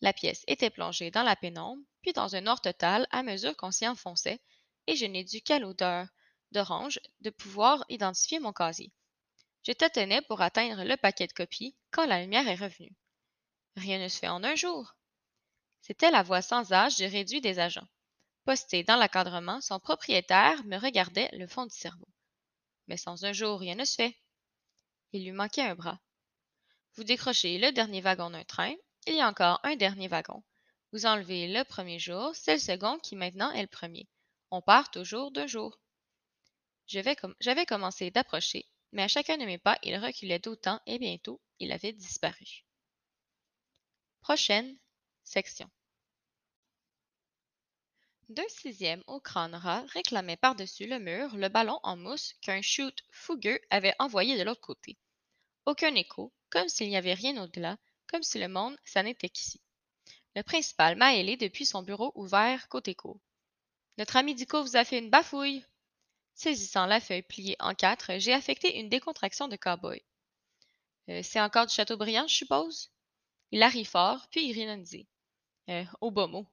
La pièce était plongée dans la pénombre, puis dans un noir total à mesure qu'on s'y enfonçait, et je n'ai dû qu'à l'odeur d'orange de pouvoir identifier mon casier. Je tâtonnais pour atteindre le paquet de copies quand la lumière est revenue. Rien ne se fait en un jour. C'était la voix sans âge du réduit des agents. Posté dans l'encadrement, son propriétaire me regardait le fond du cerveau. Mais sans un jour, rien ne se fait. Il lui manquait un bras. Vous décrochez le dernier wagon d'un train, il y a encore un dernier wagon. Vous enlevez le premier jour, c'est le second qui maintenant est le premier. On part toujours d'un jour. J'avais commencé d'approcher, mais à chacun de mes pas, il reculait d'autant et bientôt, il avait disparu. Prochaine section. Deux sixièmes au crâne ras réclamaient par-dessus le mur le ballon en mousse qu'un shoot fougueux avait envoyé de l'autre côté. Aucun écho, comme s'il n'y avait rien au-delà, comme si le monde, ça n'était qu'ici. Le principal m'a ailé depuis son bureau ouvert côté cour. Notre ami Dico vous a fait une bafouille. Saisissant la feuille pliée en quatre, j'ai affecté une décontraction de cow-boy. Euh, c'est encore du Châteaubriand, je suppose? Il arrive fort, puis il ironisait. Euh, au bas mot.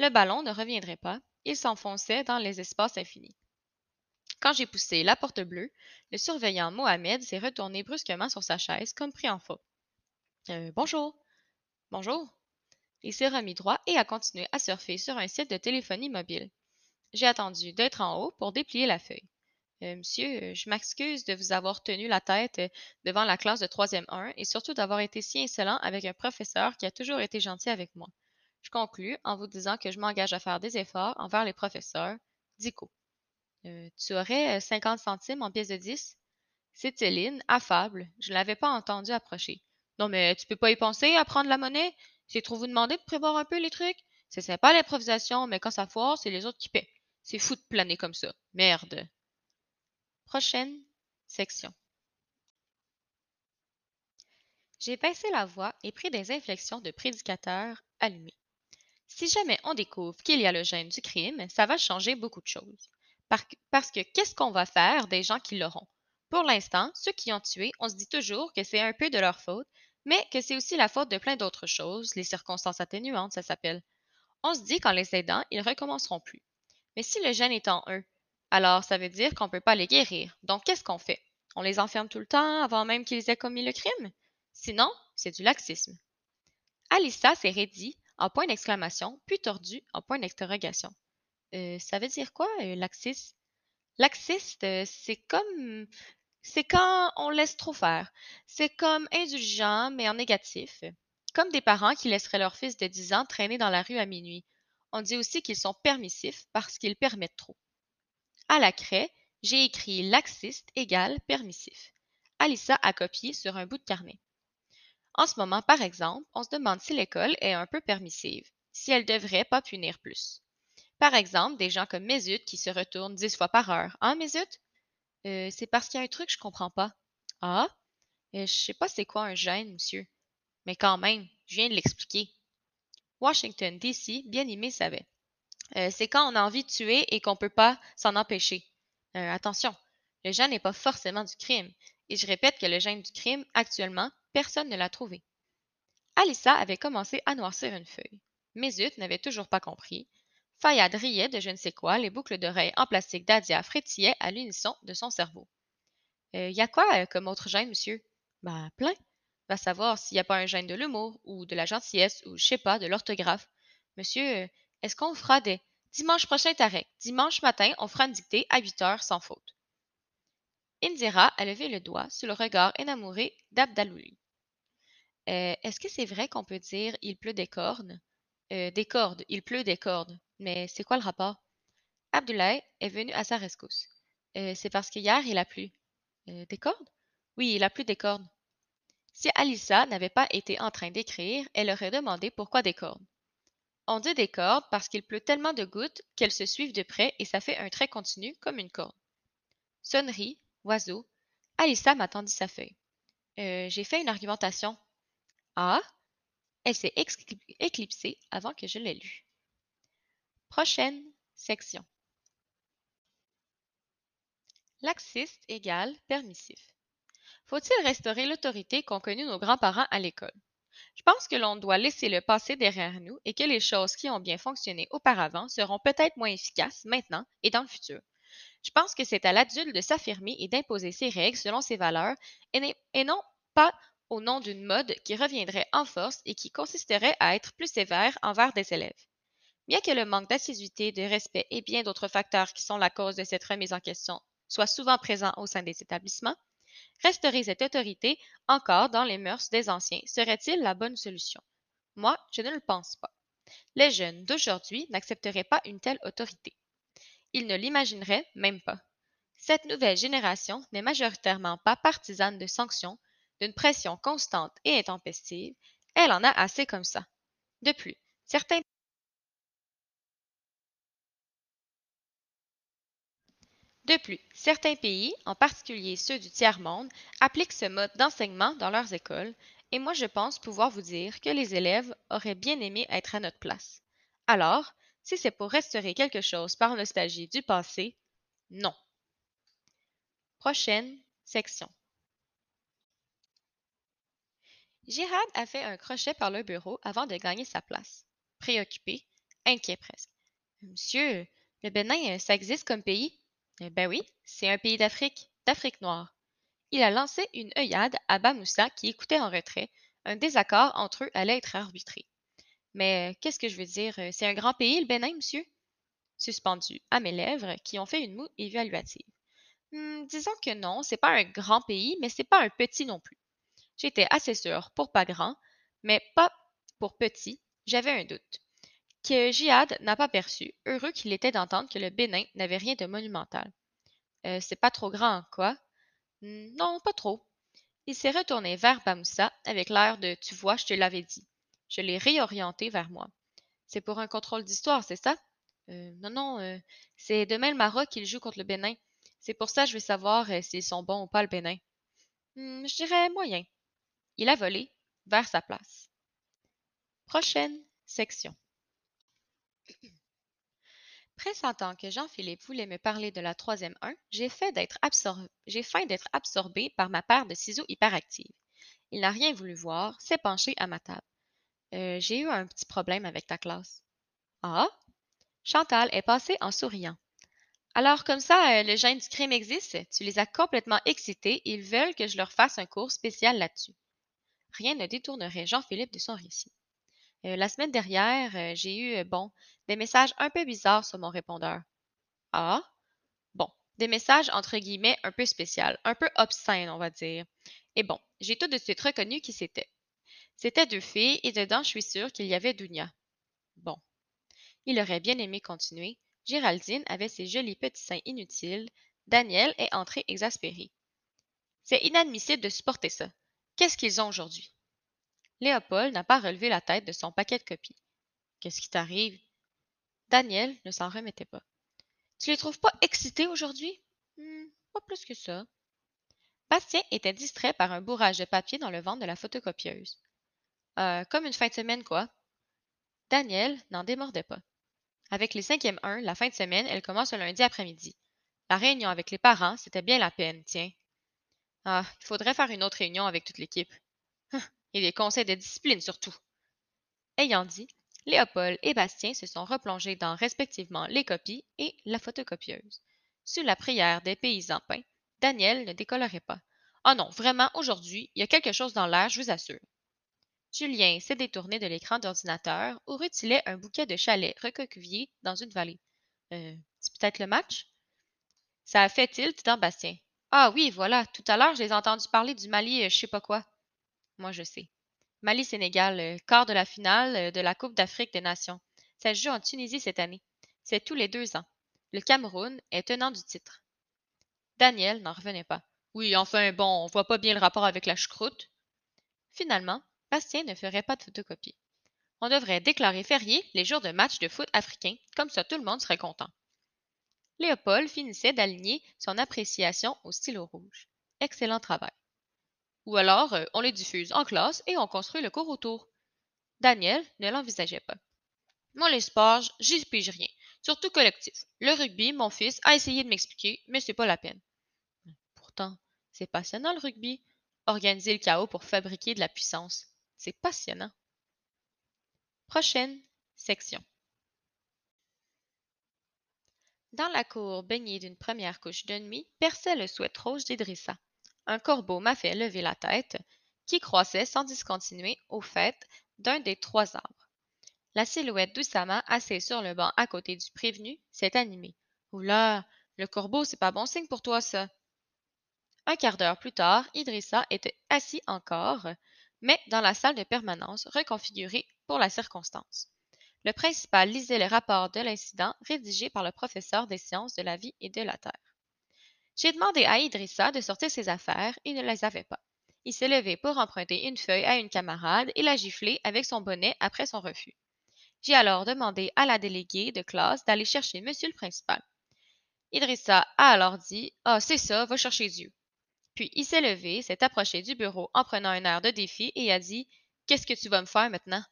Le ballon ne reviendrait pas, il s'enfonçait dans les espaces infinis. Quand j'ai poussé la porte bleue, le surveillant Mohamed s'est retourné brusquement sur sa chaise, comme pris en faute. Euh, bonjour. Bonjour. Il s'est remis droit et a continué à surfer sur un site de téléphonie mobile. J'ai attendu d'être en haut pour déplier la feuille. Euh, monsieur, je m'excuse de vous avoir tenu la tête euh, devant la classe de troisième 1 et surtout d'avoir été si insolent avec un professeur qui a toujours été gentil avec moi. Je conclus en vous disant que je m'engage à faire des efforts envers les professeurs. Dico. Euh, tu aurais 50 centimes en pièces de 10? C'est Céline, affable. Je ne l'avais pas entendu approcher. Non, mais tu peux pas y penser à prendre la monnaie? C'est trop vous demander de prévoir un peu les trucs? C'est sympa l'improvisation, mais quand ça foire, c'est les autres qui paient. C'est fou de planer comme ça. Merde. Prochaine section. J'ai baissé la voix et pris des inflexions de prédicateur allumé. Si jamais on découvre qu'il y a le gène du crime, ça va changer beaucoup de choses. parce que qu'est-ce qu'on va faire des gens qui l'auront? Pour l'instant, ceux qui ont tué, on se dit toujours que c'est un peu de leur faute, mais que c'est aussi la faute de plein d'autres choses, les circonstances atténuantes, ça s'appelle. On se dit qu'en les aidant, ils recommenceront plus. Mais si le gène est en eux, alors ça veut dire qu'on ne peut pas les guérir. Donc qu'est-ce qu'on fait? On les enferme tout le temps avant même qu'ils aient commis le crime? Sinon, c'est du laxisme. Alissa s'est raidie en point d'exclamation, puis tordu en point d'interrogation. Euh, ça veut dire quoi, euh, laxiste? Laxiste, euh, c'est comme. C'est quand on laisse trop faire. C'est comme indulgent, mais en négatif. Comme des parents qui laisseraient leur fils de 10 ans traîner dans la rue à minuit. On dit aussi qu'ils sont permissifs parce qu'ils permettent trop. À la craie, j'ai écrit laxiste égale permissif. Alissa a copié sur un bout de carnet. En ce moment, par exemple, on se demande si l'école est un peu permissive, si elle devrait pas punir plus. Par exemple, des gens comme Mesut qui se retournent dix fois par heure. Hein, Mesut? Euh, c'est parce qu'il y a un truc que je comprends pas. Ah? Euh, je sais pas c'est quoi un gène, monsieur. Mais quand même, je viens de l'expliquer. Washington, D.C., bien aimé savait. Euh, c'est quand on a envie de tuer et qu'on peut pas s'en empêcher. Euh, attention, le gène n'est pas forcément du crime. Et je répète que le gène du crime, actuellement, Personne ne l'a trouvé. Alissa avait commencé à noircir une feuille. Mesut n'avait toujours pas compris. Fayad riait de je ne sais quoi, les boucles d'oreilles en plastique d'Adia frétillaient à l'unisson de son cerveau. Il euh, y a quoi euh, comme autre gène, monsieur? Bah, plein. Va savoir s'il n'y a pas un gène de l'humour, ou de la gentillesse, ou je sais pas, de l'orthographe. Monsieur, euh, est-ce qu'on fera des. Dimanche prochain, Tarek. Dimanche matin, on fera une dictée à 8 heures sans faute. Indira a levé le doigt sous le regard énamouré d'Abdalouli. Euh, est-ce que c'est vrai qu'on peut dire il pleut des cornes? Euh, des cordes, il pleut des cordes. Mais c'est quoi le rapport? Abdoulaye est venu à sa rescousse. Euh, c'est parce qu'hier il a plu. des cordes? Oui, il a plu des cordes. Si Alissa n'avait pas été en train d'écrire, elle aurait demandé pourquoi des cordes. On dit des cordes parce qu'il pleut tellement de gouttes qu'elles se suivent de près et ça fait un trait continu comme une corde. Sonnerie, oiseau, Alissa m'a tendu sa feuille. J'ai fait une argumentation. Ah? Elle s'est éclipsée avant que je l'aie lue. Prochaine section. Laxiste égale permissif. Faut-il restaurer l'autorité qu'ont connue nos grands-parents à l'école? Je pense que l'on doit laisser le passé derrière nous et que les choses qui ont bien fonctionné auparavant seront peut-être moins efficaces maintenant et dans le futur. Je pense que c'est à l'adulte de s'affirmer et d'imposer ses règles selon ses valeurs et non pas au nom d'une mode qui reviendrait en force et qui consisterait à être plus sévère envers des élèves. Bien que le manque d'assiduité, de respect et bien d'autres facteurs qui sont la cause de cette remise en question soient souvent présents au sein des établissements, resterait cette autorité encore dans les mœurs des anciens? Serait-il la bonne solution? Moi, je ne le pense pas. Les jeunes d'aujourd'hui n'accepteraient pas une telle autorité. Ils ne l'imagineraient même pas. Cette nouvelle génération n'est majoritairement pas partisane de sanctions, d'une pression constante et intempestive, elle en a assez comme ça. De plus, certains De plus, certains pays, en particulier ceux du tiers-monde, appliquent ce mode d'enseignement dans leurs écoles, et moi je pense pouvoir vous dire que les élèves auraient bien aimé être à notre place. Alors, si c'est pour restaurer quelque chose par nostalgie du passé, non. Prochaine section. Gérard a fait un crochet par le bureau avant de gagner sa place. Préoccupé, inquiet presque. Monsieur, le Bénin, ça existe comme pays? Ben oui, c'est un pays d'Afrique, d'Afrique noire. Il a lancé une œillade à Bamoussa qui écoutait en retrait. Un désaccord entre eux allait être arbitré. Mais qu'est-ce que je veux dire? C'est un grand pays, le Bénin, monsieur? Suspendu à mes lèvres, qui ont fait une moue évaluative. Hmm, disons que non, c'est pas un grand pays, mais c'est pas un petit non plus. J'étais assez sûre pour pas grand, mais pas pour petit, j'avais un doute. Que Jihad n'a pas perçu, heureux qu'il était d'entendre que le Bénin n'avait rien de monumental. Euh, c'est pas trop grand, quoi? Non, pas trop. Il s'est retourné vers Bamoussa avec l'air de Tu vois, je te l'avais dit. Je l'ai réorienté vers moi. C'est pour un contrôle d'histoire, c'est ça? Euh, non, non, euh, c'est demain le Maroc qu'il joue contre le Bénin. C'est pour ça que je veux savoir s'ils sont bons ou pas le Bénin. Hmm, je dirais moyen. Il a volé vers sa place. Prochaine section. Pressentant que Jean-Philippe voulait me parler de la troisième 1, j'ai faim d'être absorbé par ma paire de ciseaux hyperactifs. Il n'a rien voulu voir, s'est penché à ma table. Euh, j'ai eu un petit problème avec ta classe. Ah? Chantal est passée en souriant. Alors, comme ça, euh, le gène du crime existe, tu les as complètement excités ils veulent que je leur fasse un cours spécial là-dessus. Rien ne détournerait Jean-Philippe de son récit. Euh, la semaine dernière, j'ai eu, bon, des messages un peu bizarres sur mon répondeur. Ah? Bon, des messages entre guillemets un peu spéciaux, un peu obscènes, on va dire. Et bon, j'ai tout de suite reconnu qui c'était. C'était deux filles, et dedans, je suis sûre qu'il y avait Dounia. Bon. Il aurait bien aimé continuer. Géraldine avait ses jolis petits seins inutiles. Daniel est entré exaspéré. C'est inadmissible de supporter ça. Qu'est-ce qu'ils ont aujourd'hui? Léopold n'a pas relevé la tête de son paquet de copies. Qu'est-ce qui t'arrive? Daniel ne s'en remettait pas. Tu les trouves pas excités aujourd'hui? Hmm, pas plus que ça. Bastien était distrait par un bourrage de papier dans le ventre de la photocopieuse. Euh, comme une fin de semaine, quoi. Daniel n'en démordait pas. Avec les cinquièmes 1, la fin de semaine, elle commence le lundi après-midi. La réunion avec les parents, c'était bien la peine, tiens. Ah, il faudrait faire une autre réunion avec toute l'équipe. Hum, et des conseils de discipline surtout. Ayant dit, Léopold et Bastien se sont replongés dans respectivement les copies et la photocopieuse. Sous la prière des paysans peints, Daniel ne décollerait pas. Oh non, vraiment, aujourd'hui, il y a quelque chose dans l'air, je vous assure. Julien s'est détourné de l'écran d'ordinateur où rutilait un bouquet de chalets recoquevillés dans une vallée. Euh, c'est peut-être le match? Ça a fait tilt dans Bastien. Ah oui, voilà, tout à l'heure, j'ai entendu parler du Mali, euh, je sais pas quoi. Moi, je sais. Mali-Sénégal, euh, quart de la finale euh, de la Coupe d'Afrique des Nations. Ça se joue en Tunisie cette année. C'est tous les deux ans. Le Cameroun est tenant du titre. Daniel n'en revenait pas. Oui, enfin, bon, on voit pas bien le rapport avec la choucroute. Finalement, Bastien ne ferait pas de photocopie. On devrait déclarer férié les jours de match de foot africain, comme ça tout le monde serait content. Léopold finissait d'aligner son appréciation au stylo rouge. Excellent travail. Ou alors, euh, on les diffuse en classe et on construit le cours autour. Daniel ne l'envisageait pas. Moi, les j'y pige rien, surtout collectif. Le rugby, mon fils a essayé de m'expliquer, mais c'est pas la peine. Pourtant, c'est passionnant le rugby. Organiser le chaos pour fabriquer de la puissance. C'est passionnant. Prochaine section. Dans la cour baignée d'une première couche de nuit perçait le sweat rouge d'Idrissa. Un corbeau m'a fait lever la tête, qui croissait sans discontinuer au fait d'un des trois arbres. La silhouette d'Oussama, assise sur le banc à côté du prévenu, s'est animée. Oula, le corbeau, c'est pas bon signe pour toi, ça. Un quart d'heure plus tard, Idrissa était assis encore, mais dans la salle de permanence reconfigurée pour la circonstance. Le principal lisait le rapport de l'incident rédigé par le professeur des sciences de la vie et de la Terre. J'ai demandé à Idrissa de sortir ses affaires, il ne les avait pas. Il s'est levé pour emprunter une feuille à une camarade et l'a giflé avec son bonnet après son refus. J'ai alors demandé à la déléguée de classe d'aller chercher monsieur le principal. Idrissa a alors dit Ah, c'est ça, va chercher Dieu. Puis il s'est levé, s'est approché du bureau en prenant un air de défi et a dit Qu'est-ce que tu vas me faire maintenant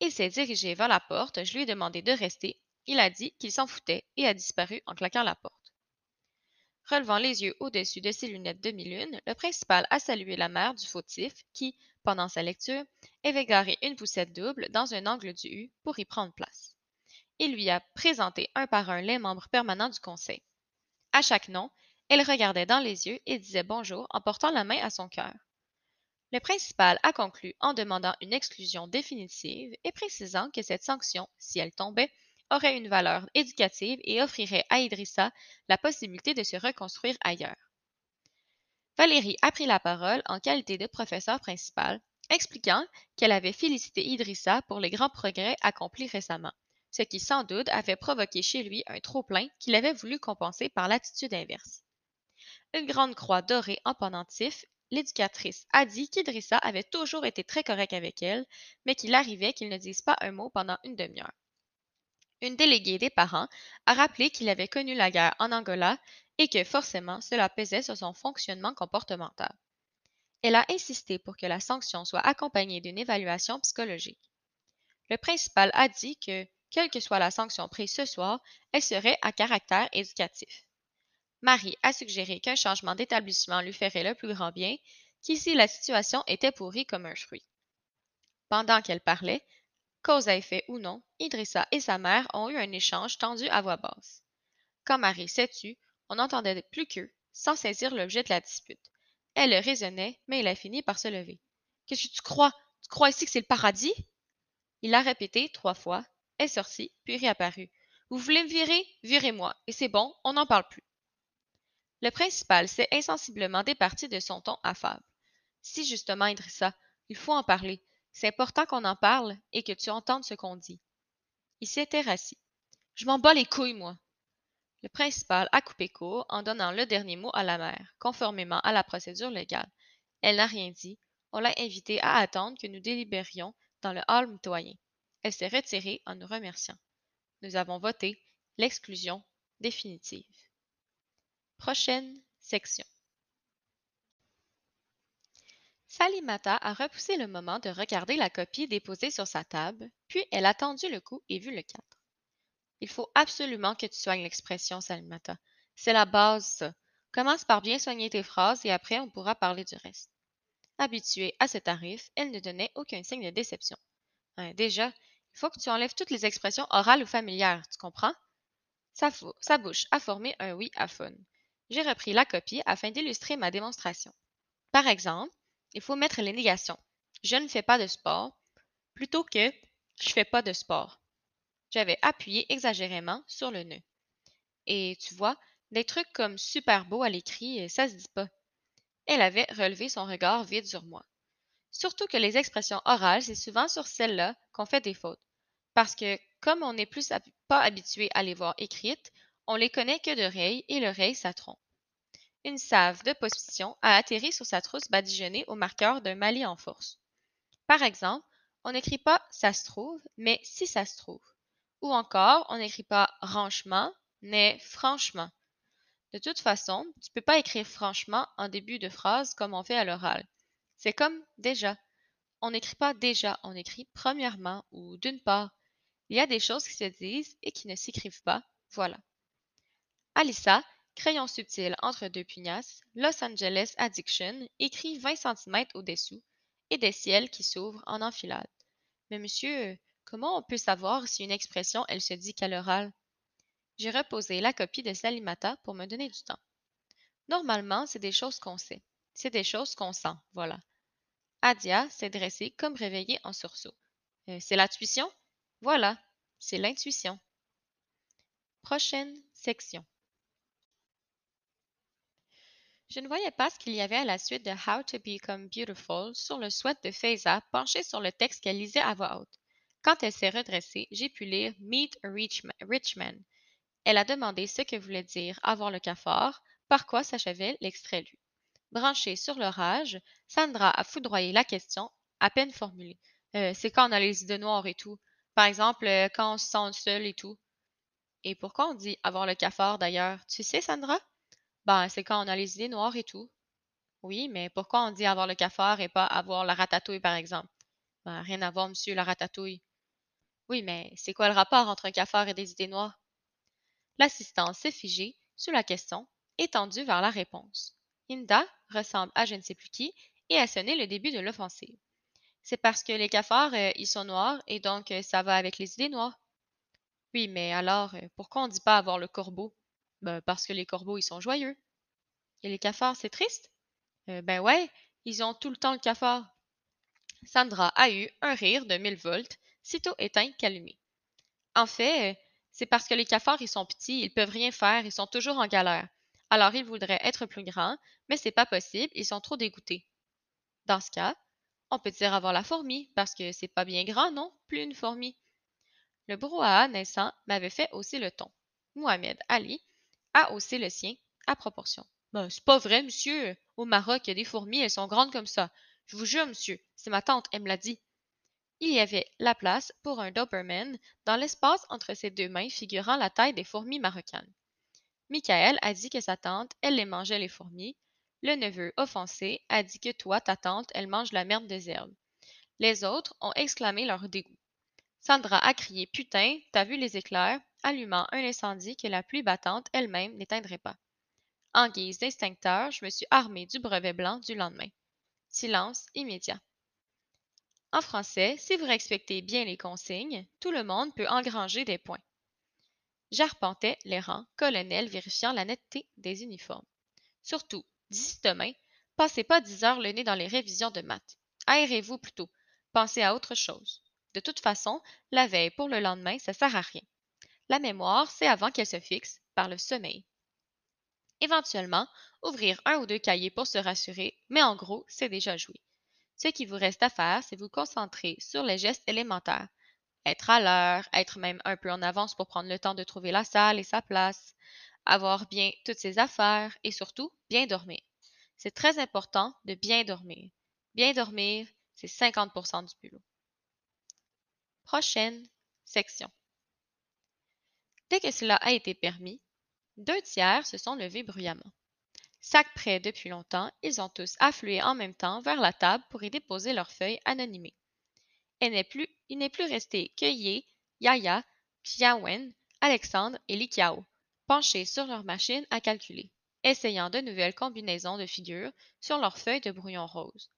Il s'est dirigé vers la porte, je lui ai demandé de rester. Il a dit qu'il s'en foutait et a disparu en claquant la porte. Relevant les yeux au-dessus de ses lunettes demi-lune, le principal a salué la mère du fautif qui, pendant sa lecture, avait garé une poussette double dans un angle du U pour y prendre place. Il lui a présenté un par un les membres permanents du conseil. À chaque nom, elle regardait dans les yeux et disait bonjour en portant la main à son cœur. Le principal a conclu en demandant une exclusion définitive et précisant que cette sanction, si elle tombait, aurait une valeur éducative et offrirait à Idrissa la possibilité de se reconstruire ailleurs. Valérie a pris la parole en qualité de professeur principal, expliquant qu'elle avait félicité Idrissa pour les grands progrès accomplis récemment, ce qui sans doute avait provoqué chez lui un trop-plein qu'il avait voulu compenser par l'attitude inverse. Une grande croix dorée en pendentif, l'éducatrice a dit qu'Idrissa avait toujours été très correct avec elle, mais qu'il arrivait qu'il ne dise pas un mot pendant une demi-heure. Une déléguée des parents a rappelé qu'il avait connu la guerre en Angola et que forcément cela pesait sur son fonctionnement comportemental. Elle a insisté pour que la sanction soit accompagnée d'une évaluation psychologique. Le principal a dit que, quelle que soit la sanction prise ce soir, elle serait à caractère éducatif. Marie a suggéré qu'un changement d'établissement lui ferait le plus grand bien, qu'ici la situation était pourrie comme un fruit. Pendant qu'elle parlait, Cause à effet ou non, Idrissa et sa mère ont eu un échange tendu à voix basse. Quand Marie s'est tue, on n'entendait plus qu'eux, sans saisir l'objet de la dispute. Elle le raisonnait, mais il a fini par se lever. Qu'est-ce que tu crois? Tu crois ici que c'est le paradis? Il l'a répété trois fois, est sorti, puis réapparu. Vous voulez me virer? Virez-moi, et c'est bon, on n'en parle plus. Le principal s'est insensiblement départi de son ton affable. Si justement, Idrissa, il faut en parler. C'est important qu'on en parle et que tu entendes ce qu'on dit. Il s'était rassis. Je m'en bats les couilles, moi. Le principal a coupé court en donnant le dernier mot à la mère, conformément à la procédure légale. Elle n'a rien dit. On l'a invitée à attendre que nous délibérions dans le hall mitoyen. Elle s'est retirée en nous remerciant. Nous avons voté l'exclusion définitive. Prochaine section. Salimata a repoussé le moment de regarder la copie déposée sur sa table, puis elle a tendu le cou et vu le cadre. Il faut absolument que tu soignes l'expression, Salimata. C'est la base, ça. Commence par bien soigner tes phrases et après on pourra parler du reste. Habituée à ce tarif, elle ne donnait aucun signe de déception. Hein, déjà, il faut que tu enlèves toutes les expressions orales ou familières, tu comprends? Sa, sa bouche a formé un oui à fun. J'ai repris la copie afin d'illustrer ma démonstration. Par exemple, il faut mettre les négations. Je ne fais pas de sport plutôt que je fais pas de sport. J'avais appuyé exagérément sur le nœud. Et tu vois, des trucs comme super beau à l'écrit, ça se dit pas. Elle avait relevé son regard vide sur moi. Surtout que les expressions orales, c'est souvent sur celles-là qu'on fait des fautes. Parce que, comme on n'est plus pas habitué à les voir écrites, on les connaît que d'oreille et l'oreille, ça trompe. Une save de position a atterri sur sa trousse badigeonnée au marqueur d'un Mali en force. Par exemple, on n'écrit pas ça se trouve, mais si ça se trouve. Ou encore, on n'écrit pas ranchement, mais franchement. De toute façon, tu ne peux pas écrire franchement en début de phrase comme on fait à l'oral. C'est comme déjà. On n'écrit pas déjà, on écrit premièrement ou d'une part. Il y a des choses qui se disent et qui ne s'écrivent pas. Voilà. Alissa, Crayon subtil entre deux pugnasses, Los Angeles Addiction, écrit 20 cm au-dessous, et des ciels qui s'ouvrent en enfilade. Mais monsieur, comment on peut savoir si une expression, elle se dit qu'à l'oral? J'ai reposé la copie de Salimata pour me donner du temps. Normalement, c'est des choses qu'on sait. C'est des choses qu'on sent, voilà. Adia s'est dressée comme réveillée en sursaut. Euh, c'est l'intuition? Voilà, c'est l'intuition. Prochaine section. Je ne voyais pas ce qu'il y avait à la suite de How to Become Beautiful sur le souhait de Faiza penchée sur le texte qu'elle lisait à voix haute. Quand elle s'est redressée, j'ai pu lire Meet a. Elle a demandé ce que voulait dire avoir le cafard, par quoi s'achevait l'extrait lu. Branchée sur l'orage, Sandra a foudroyé la question, à peine formulée. Euh, c'est quand on a les idées noires et tout. Par exemple, euh, quand on se sent seul et tout. Et pourquoi on dit avoir le cafard d'ailleurs? Tu sais, Sandra? Ben, c'est quand on a les idées noires et tout. Oui, mais pourquoi on dit avoir le cafard et pas avoir la ratatouille, par exemple? Ben, rien à voir, monsieur, la ratatouille. Oui, mais c'est quoi le rapport entre un cafard et des idées noires? L'assistant s'est figé sous la question, étendu vers la réponse. Inda ressemble à je ne sais plus qui et a sonné le début de l'offensive. C'est parce que les cafards, euh, ils sont noirs et donc euh, ça va avec les idées noires. Oui, mais alors, euh, pourquoi on dit pas avoir le corbeau? Ben, parce que les corbeaux, ils sont joyeux. Et les cafards, c'est triste? ben ouais, ils ont tout le temps le cafard. Sandra a eu un rire de mille volts, sitôt éteint qu'allumé. En fait, c'est parce que les cafards, ils sont petits, ils peuvent rien faire, ils sont toujours en galère. Alors ils voudraient être plus grands, mais c'est pas possible, ils sont trop dégoûtés. Dans ce cas, on peut dire avoir la fourmi, parce que c'est pas bien grand, non? Plus une fourmi. Le brouhaha naissant m'avait fait hausser le ton. Mohamed Ali a haussé le sien à proportion. Ben, c'est pas vrai, monsieur. Au Maroc, il y a des fourmis, elles sont grandes comme ça. Je vous jure, monsieur, c'est ma tante, elle me l'a dit. Il y avait la place pour un Doberman dans l'espace entre ses deux mains figurant la taille des fourmis marocaines. Michael a dit que sa tante, elle les mangeait les fourmis, le neveu, offensé, a dit que toi, ta tante, elle mange la merde des herbes. Les autres ont exclamé leur dégoût. Sandra a crié Putain, t'as vu les éclairs? Allumant un incendie que la pluie battante elle-même n'éteindrait pas. En guise d'instincteur, je me suis armé du brevet blanc du lendemain. Silence immédiat. En français, si vous respectez bien les consignes, tout le monde peut engranger des points. J'arpentais les rangs, colonel vérifiant la netteté des uniformes. Surtout, D'ici demain, passez pas dix heures le nez dans les révisions de maths. Aérez-vous plutôt. Pensez à autre chose. De toute façon, la veille pour le lendemain, ça sert à rien. La mémoire, c'est avant qu'elle se fixe par le sommeil. Éventuellement, ouvrir un ou deux cahiers pour se rassurer, mais en gros, c'est déjà joué. Ce qui vous reste à faire, c'est vous concentrer sur les gestes élémentaires. Être à l'heure, être même un peu en avance pour prendre le temps de trouver la salle et sa place, avoir bien toutes ses affaires et surtout bien dormir. C'est très important de bien dormir. Bien dormir, c'est 50% du boulot. Prochaine section. Dès que cela a été permis, deux tiers se sont levés bruyamment. Sac prêt depuis longtemps, ils ont tous afflué en même temps vers la table pour y déposer leurs feuilles anonymées. il n'est plus, resté que Ye, Yaya, Xiaowen, Alexandre et Li penchés sur leur machine à calculer, essayant de nouvelles combinaisons de figures sur leurs feuilles de brouillon rose,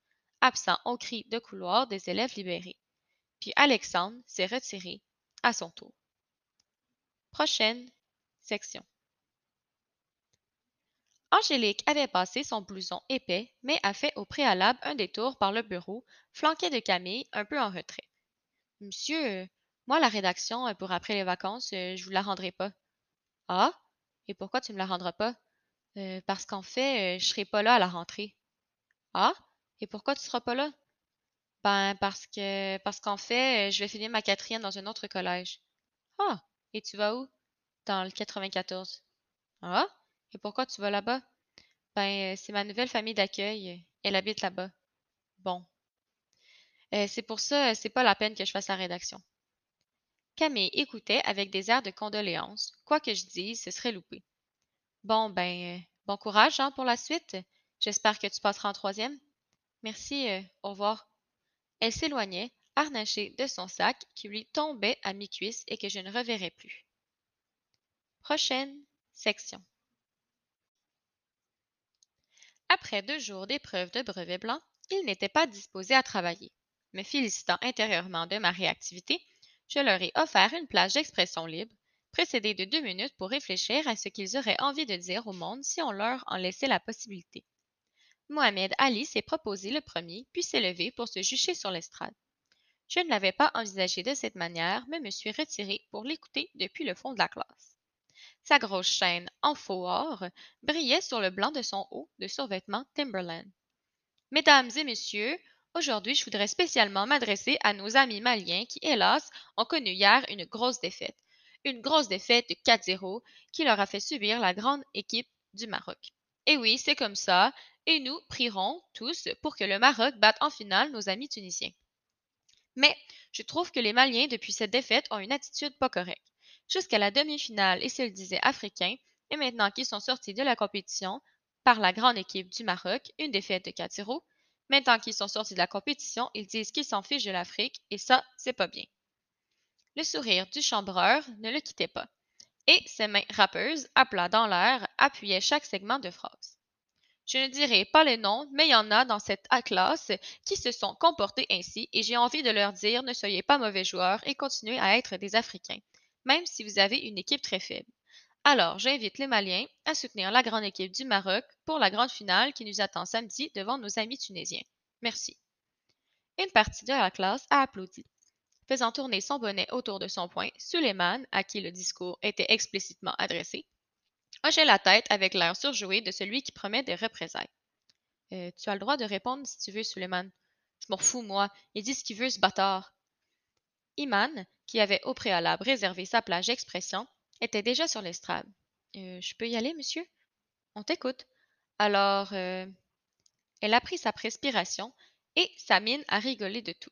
absent au cri de couloir des élèves libérés. Puis Alexandre s'est retiré à son tour. Prochaine section. Angélique avait passé son blouson épais, mais a fait au préalable un détour par le bureau, flanqué de Camille, un peu en retrait. Monsieur, moi, la rédaction pour après les vacances, euh, je vous la rendrai pas. Ah? Et pourquoi tu me la rendras pas? Euh, parce qu'en fait, euh, je serai pas là à la rentrée. Ah? Et pourquoi tu seras pas là? Ben, parce que parce qu'en fait, euh, je vais finir ma quatrième dans un autre collège. Ah! Et tu vas où? Dans le 94. Ah? Et pourquoi tu vas là-bas? Ben, c'est ma nouvelle famille d'accueil. Elle habite là-bas. Bon. c'est pour ça, c'est pas la peine que je fasse la rédaction. Camille écoutait avec des airs de condoléance. Quoi que je dise, ce serait loupé. Bon, ben, euh, bon courage hein, pour la suite. J'espère que tu passeras en troisième. Merci, euh, au revoir. Elle s'éloignait, de son sac qui lui tombait à mi-cuisse et que je ne reverrai plus. Prochaine section. Après deux jours d'épreuve de brevet blanc, il n'était pas disposé à travailler. Me félicitant intérieurement de ma réactivité, je leur ai offert une plage d'expression libre, précédée de deux minutes pour réfléchir à ce qu'ils auraient envie de dire au monde si on leur en laissait la possibilité. Mohamed Ali s'est proposé le premier, puis s'est levé pour se jucher sur l'estrade. Je ne l'avais pas envisagé de cette manière, mais me suis retiré pour l'écouter depuis le fond de la classe. Sa grosse chaîne en faux or brillait sur le blanc de son haut de survêtement Timberland. Mesdames et messieurs, Aujourd'hui, je voudrais spécialement m'adresser à nos amis maliens qui, hélas, ont connu hier une grosse défaite. Une grosse défaite de 4-0 qui leur a fait subir la grande équipe du Maroc. Et oui, c'est comme ça, et nous prierons tous pour que le Maroc batte en finale nos amis tunisiens. Mais je trouve que les Maliens, depuis cette défaite, ont une attitude pas correcte. jusqu'à la demi-finale et s'ils disaient africains, et maintenant qu'ils sont sortis de la compétition par la grande équipe du Maroc, une défaite de 4-0, maintenant qu'ils sont sortis de la compétition, ils disent qu'ils s'en fichent de l'Afrique, et ça, c'est pas bien. Le sourire du chambreur ne le quittait pas, et ses mains râpeuses, à plat dans l'air, appuyaient chaque segment de phrase. Je ne dirai pas les noms, mais il y en a dans cette classe qui se sont comportés ainsi et j'ai envie de leur dire ne soyez pas mauvais joueurs et continuez à être des Africains, même si vous avez une équipe très faible. Alors, j'invite les Maliens à soutenir la grande équipe du Maroc pour la grande finale qui nous attend samedi devant nos amis tunisiens. Merci. Une partie de la classe a applaudi. Faisant tourner son bonnet autour de son poing, Suleiman, à qui le discours était explicitement adressé, hochait la tête avec l'air surjoué de celui qui promet des représailles. Euh, tu as le droit de répondre si tu veux, Suleiman. Je m'en fous, moi. Il dit ce qu'il veut, ce bâtard. Iman, qui avait au préalable réservé sa plage d'expression, était déjà sur l'estrade. Euh, je peux y aller, monsieur? On t'écoute. Alors, euh, elle a pris sa respiration et sa mine a rigolé de tout.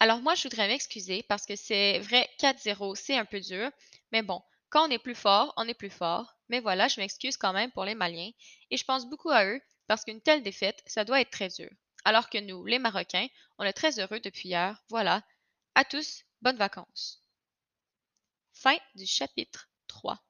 Alors moi, je voudrais m'excuser parce que c'est vrai, 4-0, c'est un peu dur, mais bon, quand on est plus fort, on est plus fort. Mais voilà, je m'excuse quand même pour les Maliens et je pense beaucoup à eux parce qu'une telle défaite, ça doit être très dur. Alors que nous, les Marocains, on est très heureux depuis hier. Voilà. À tous, bonnes vacances. Fin du chapitre 3.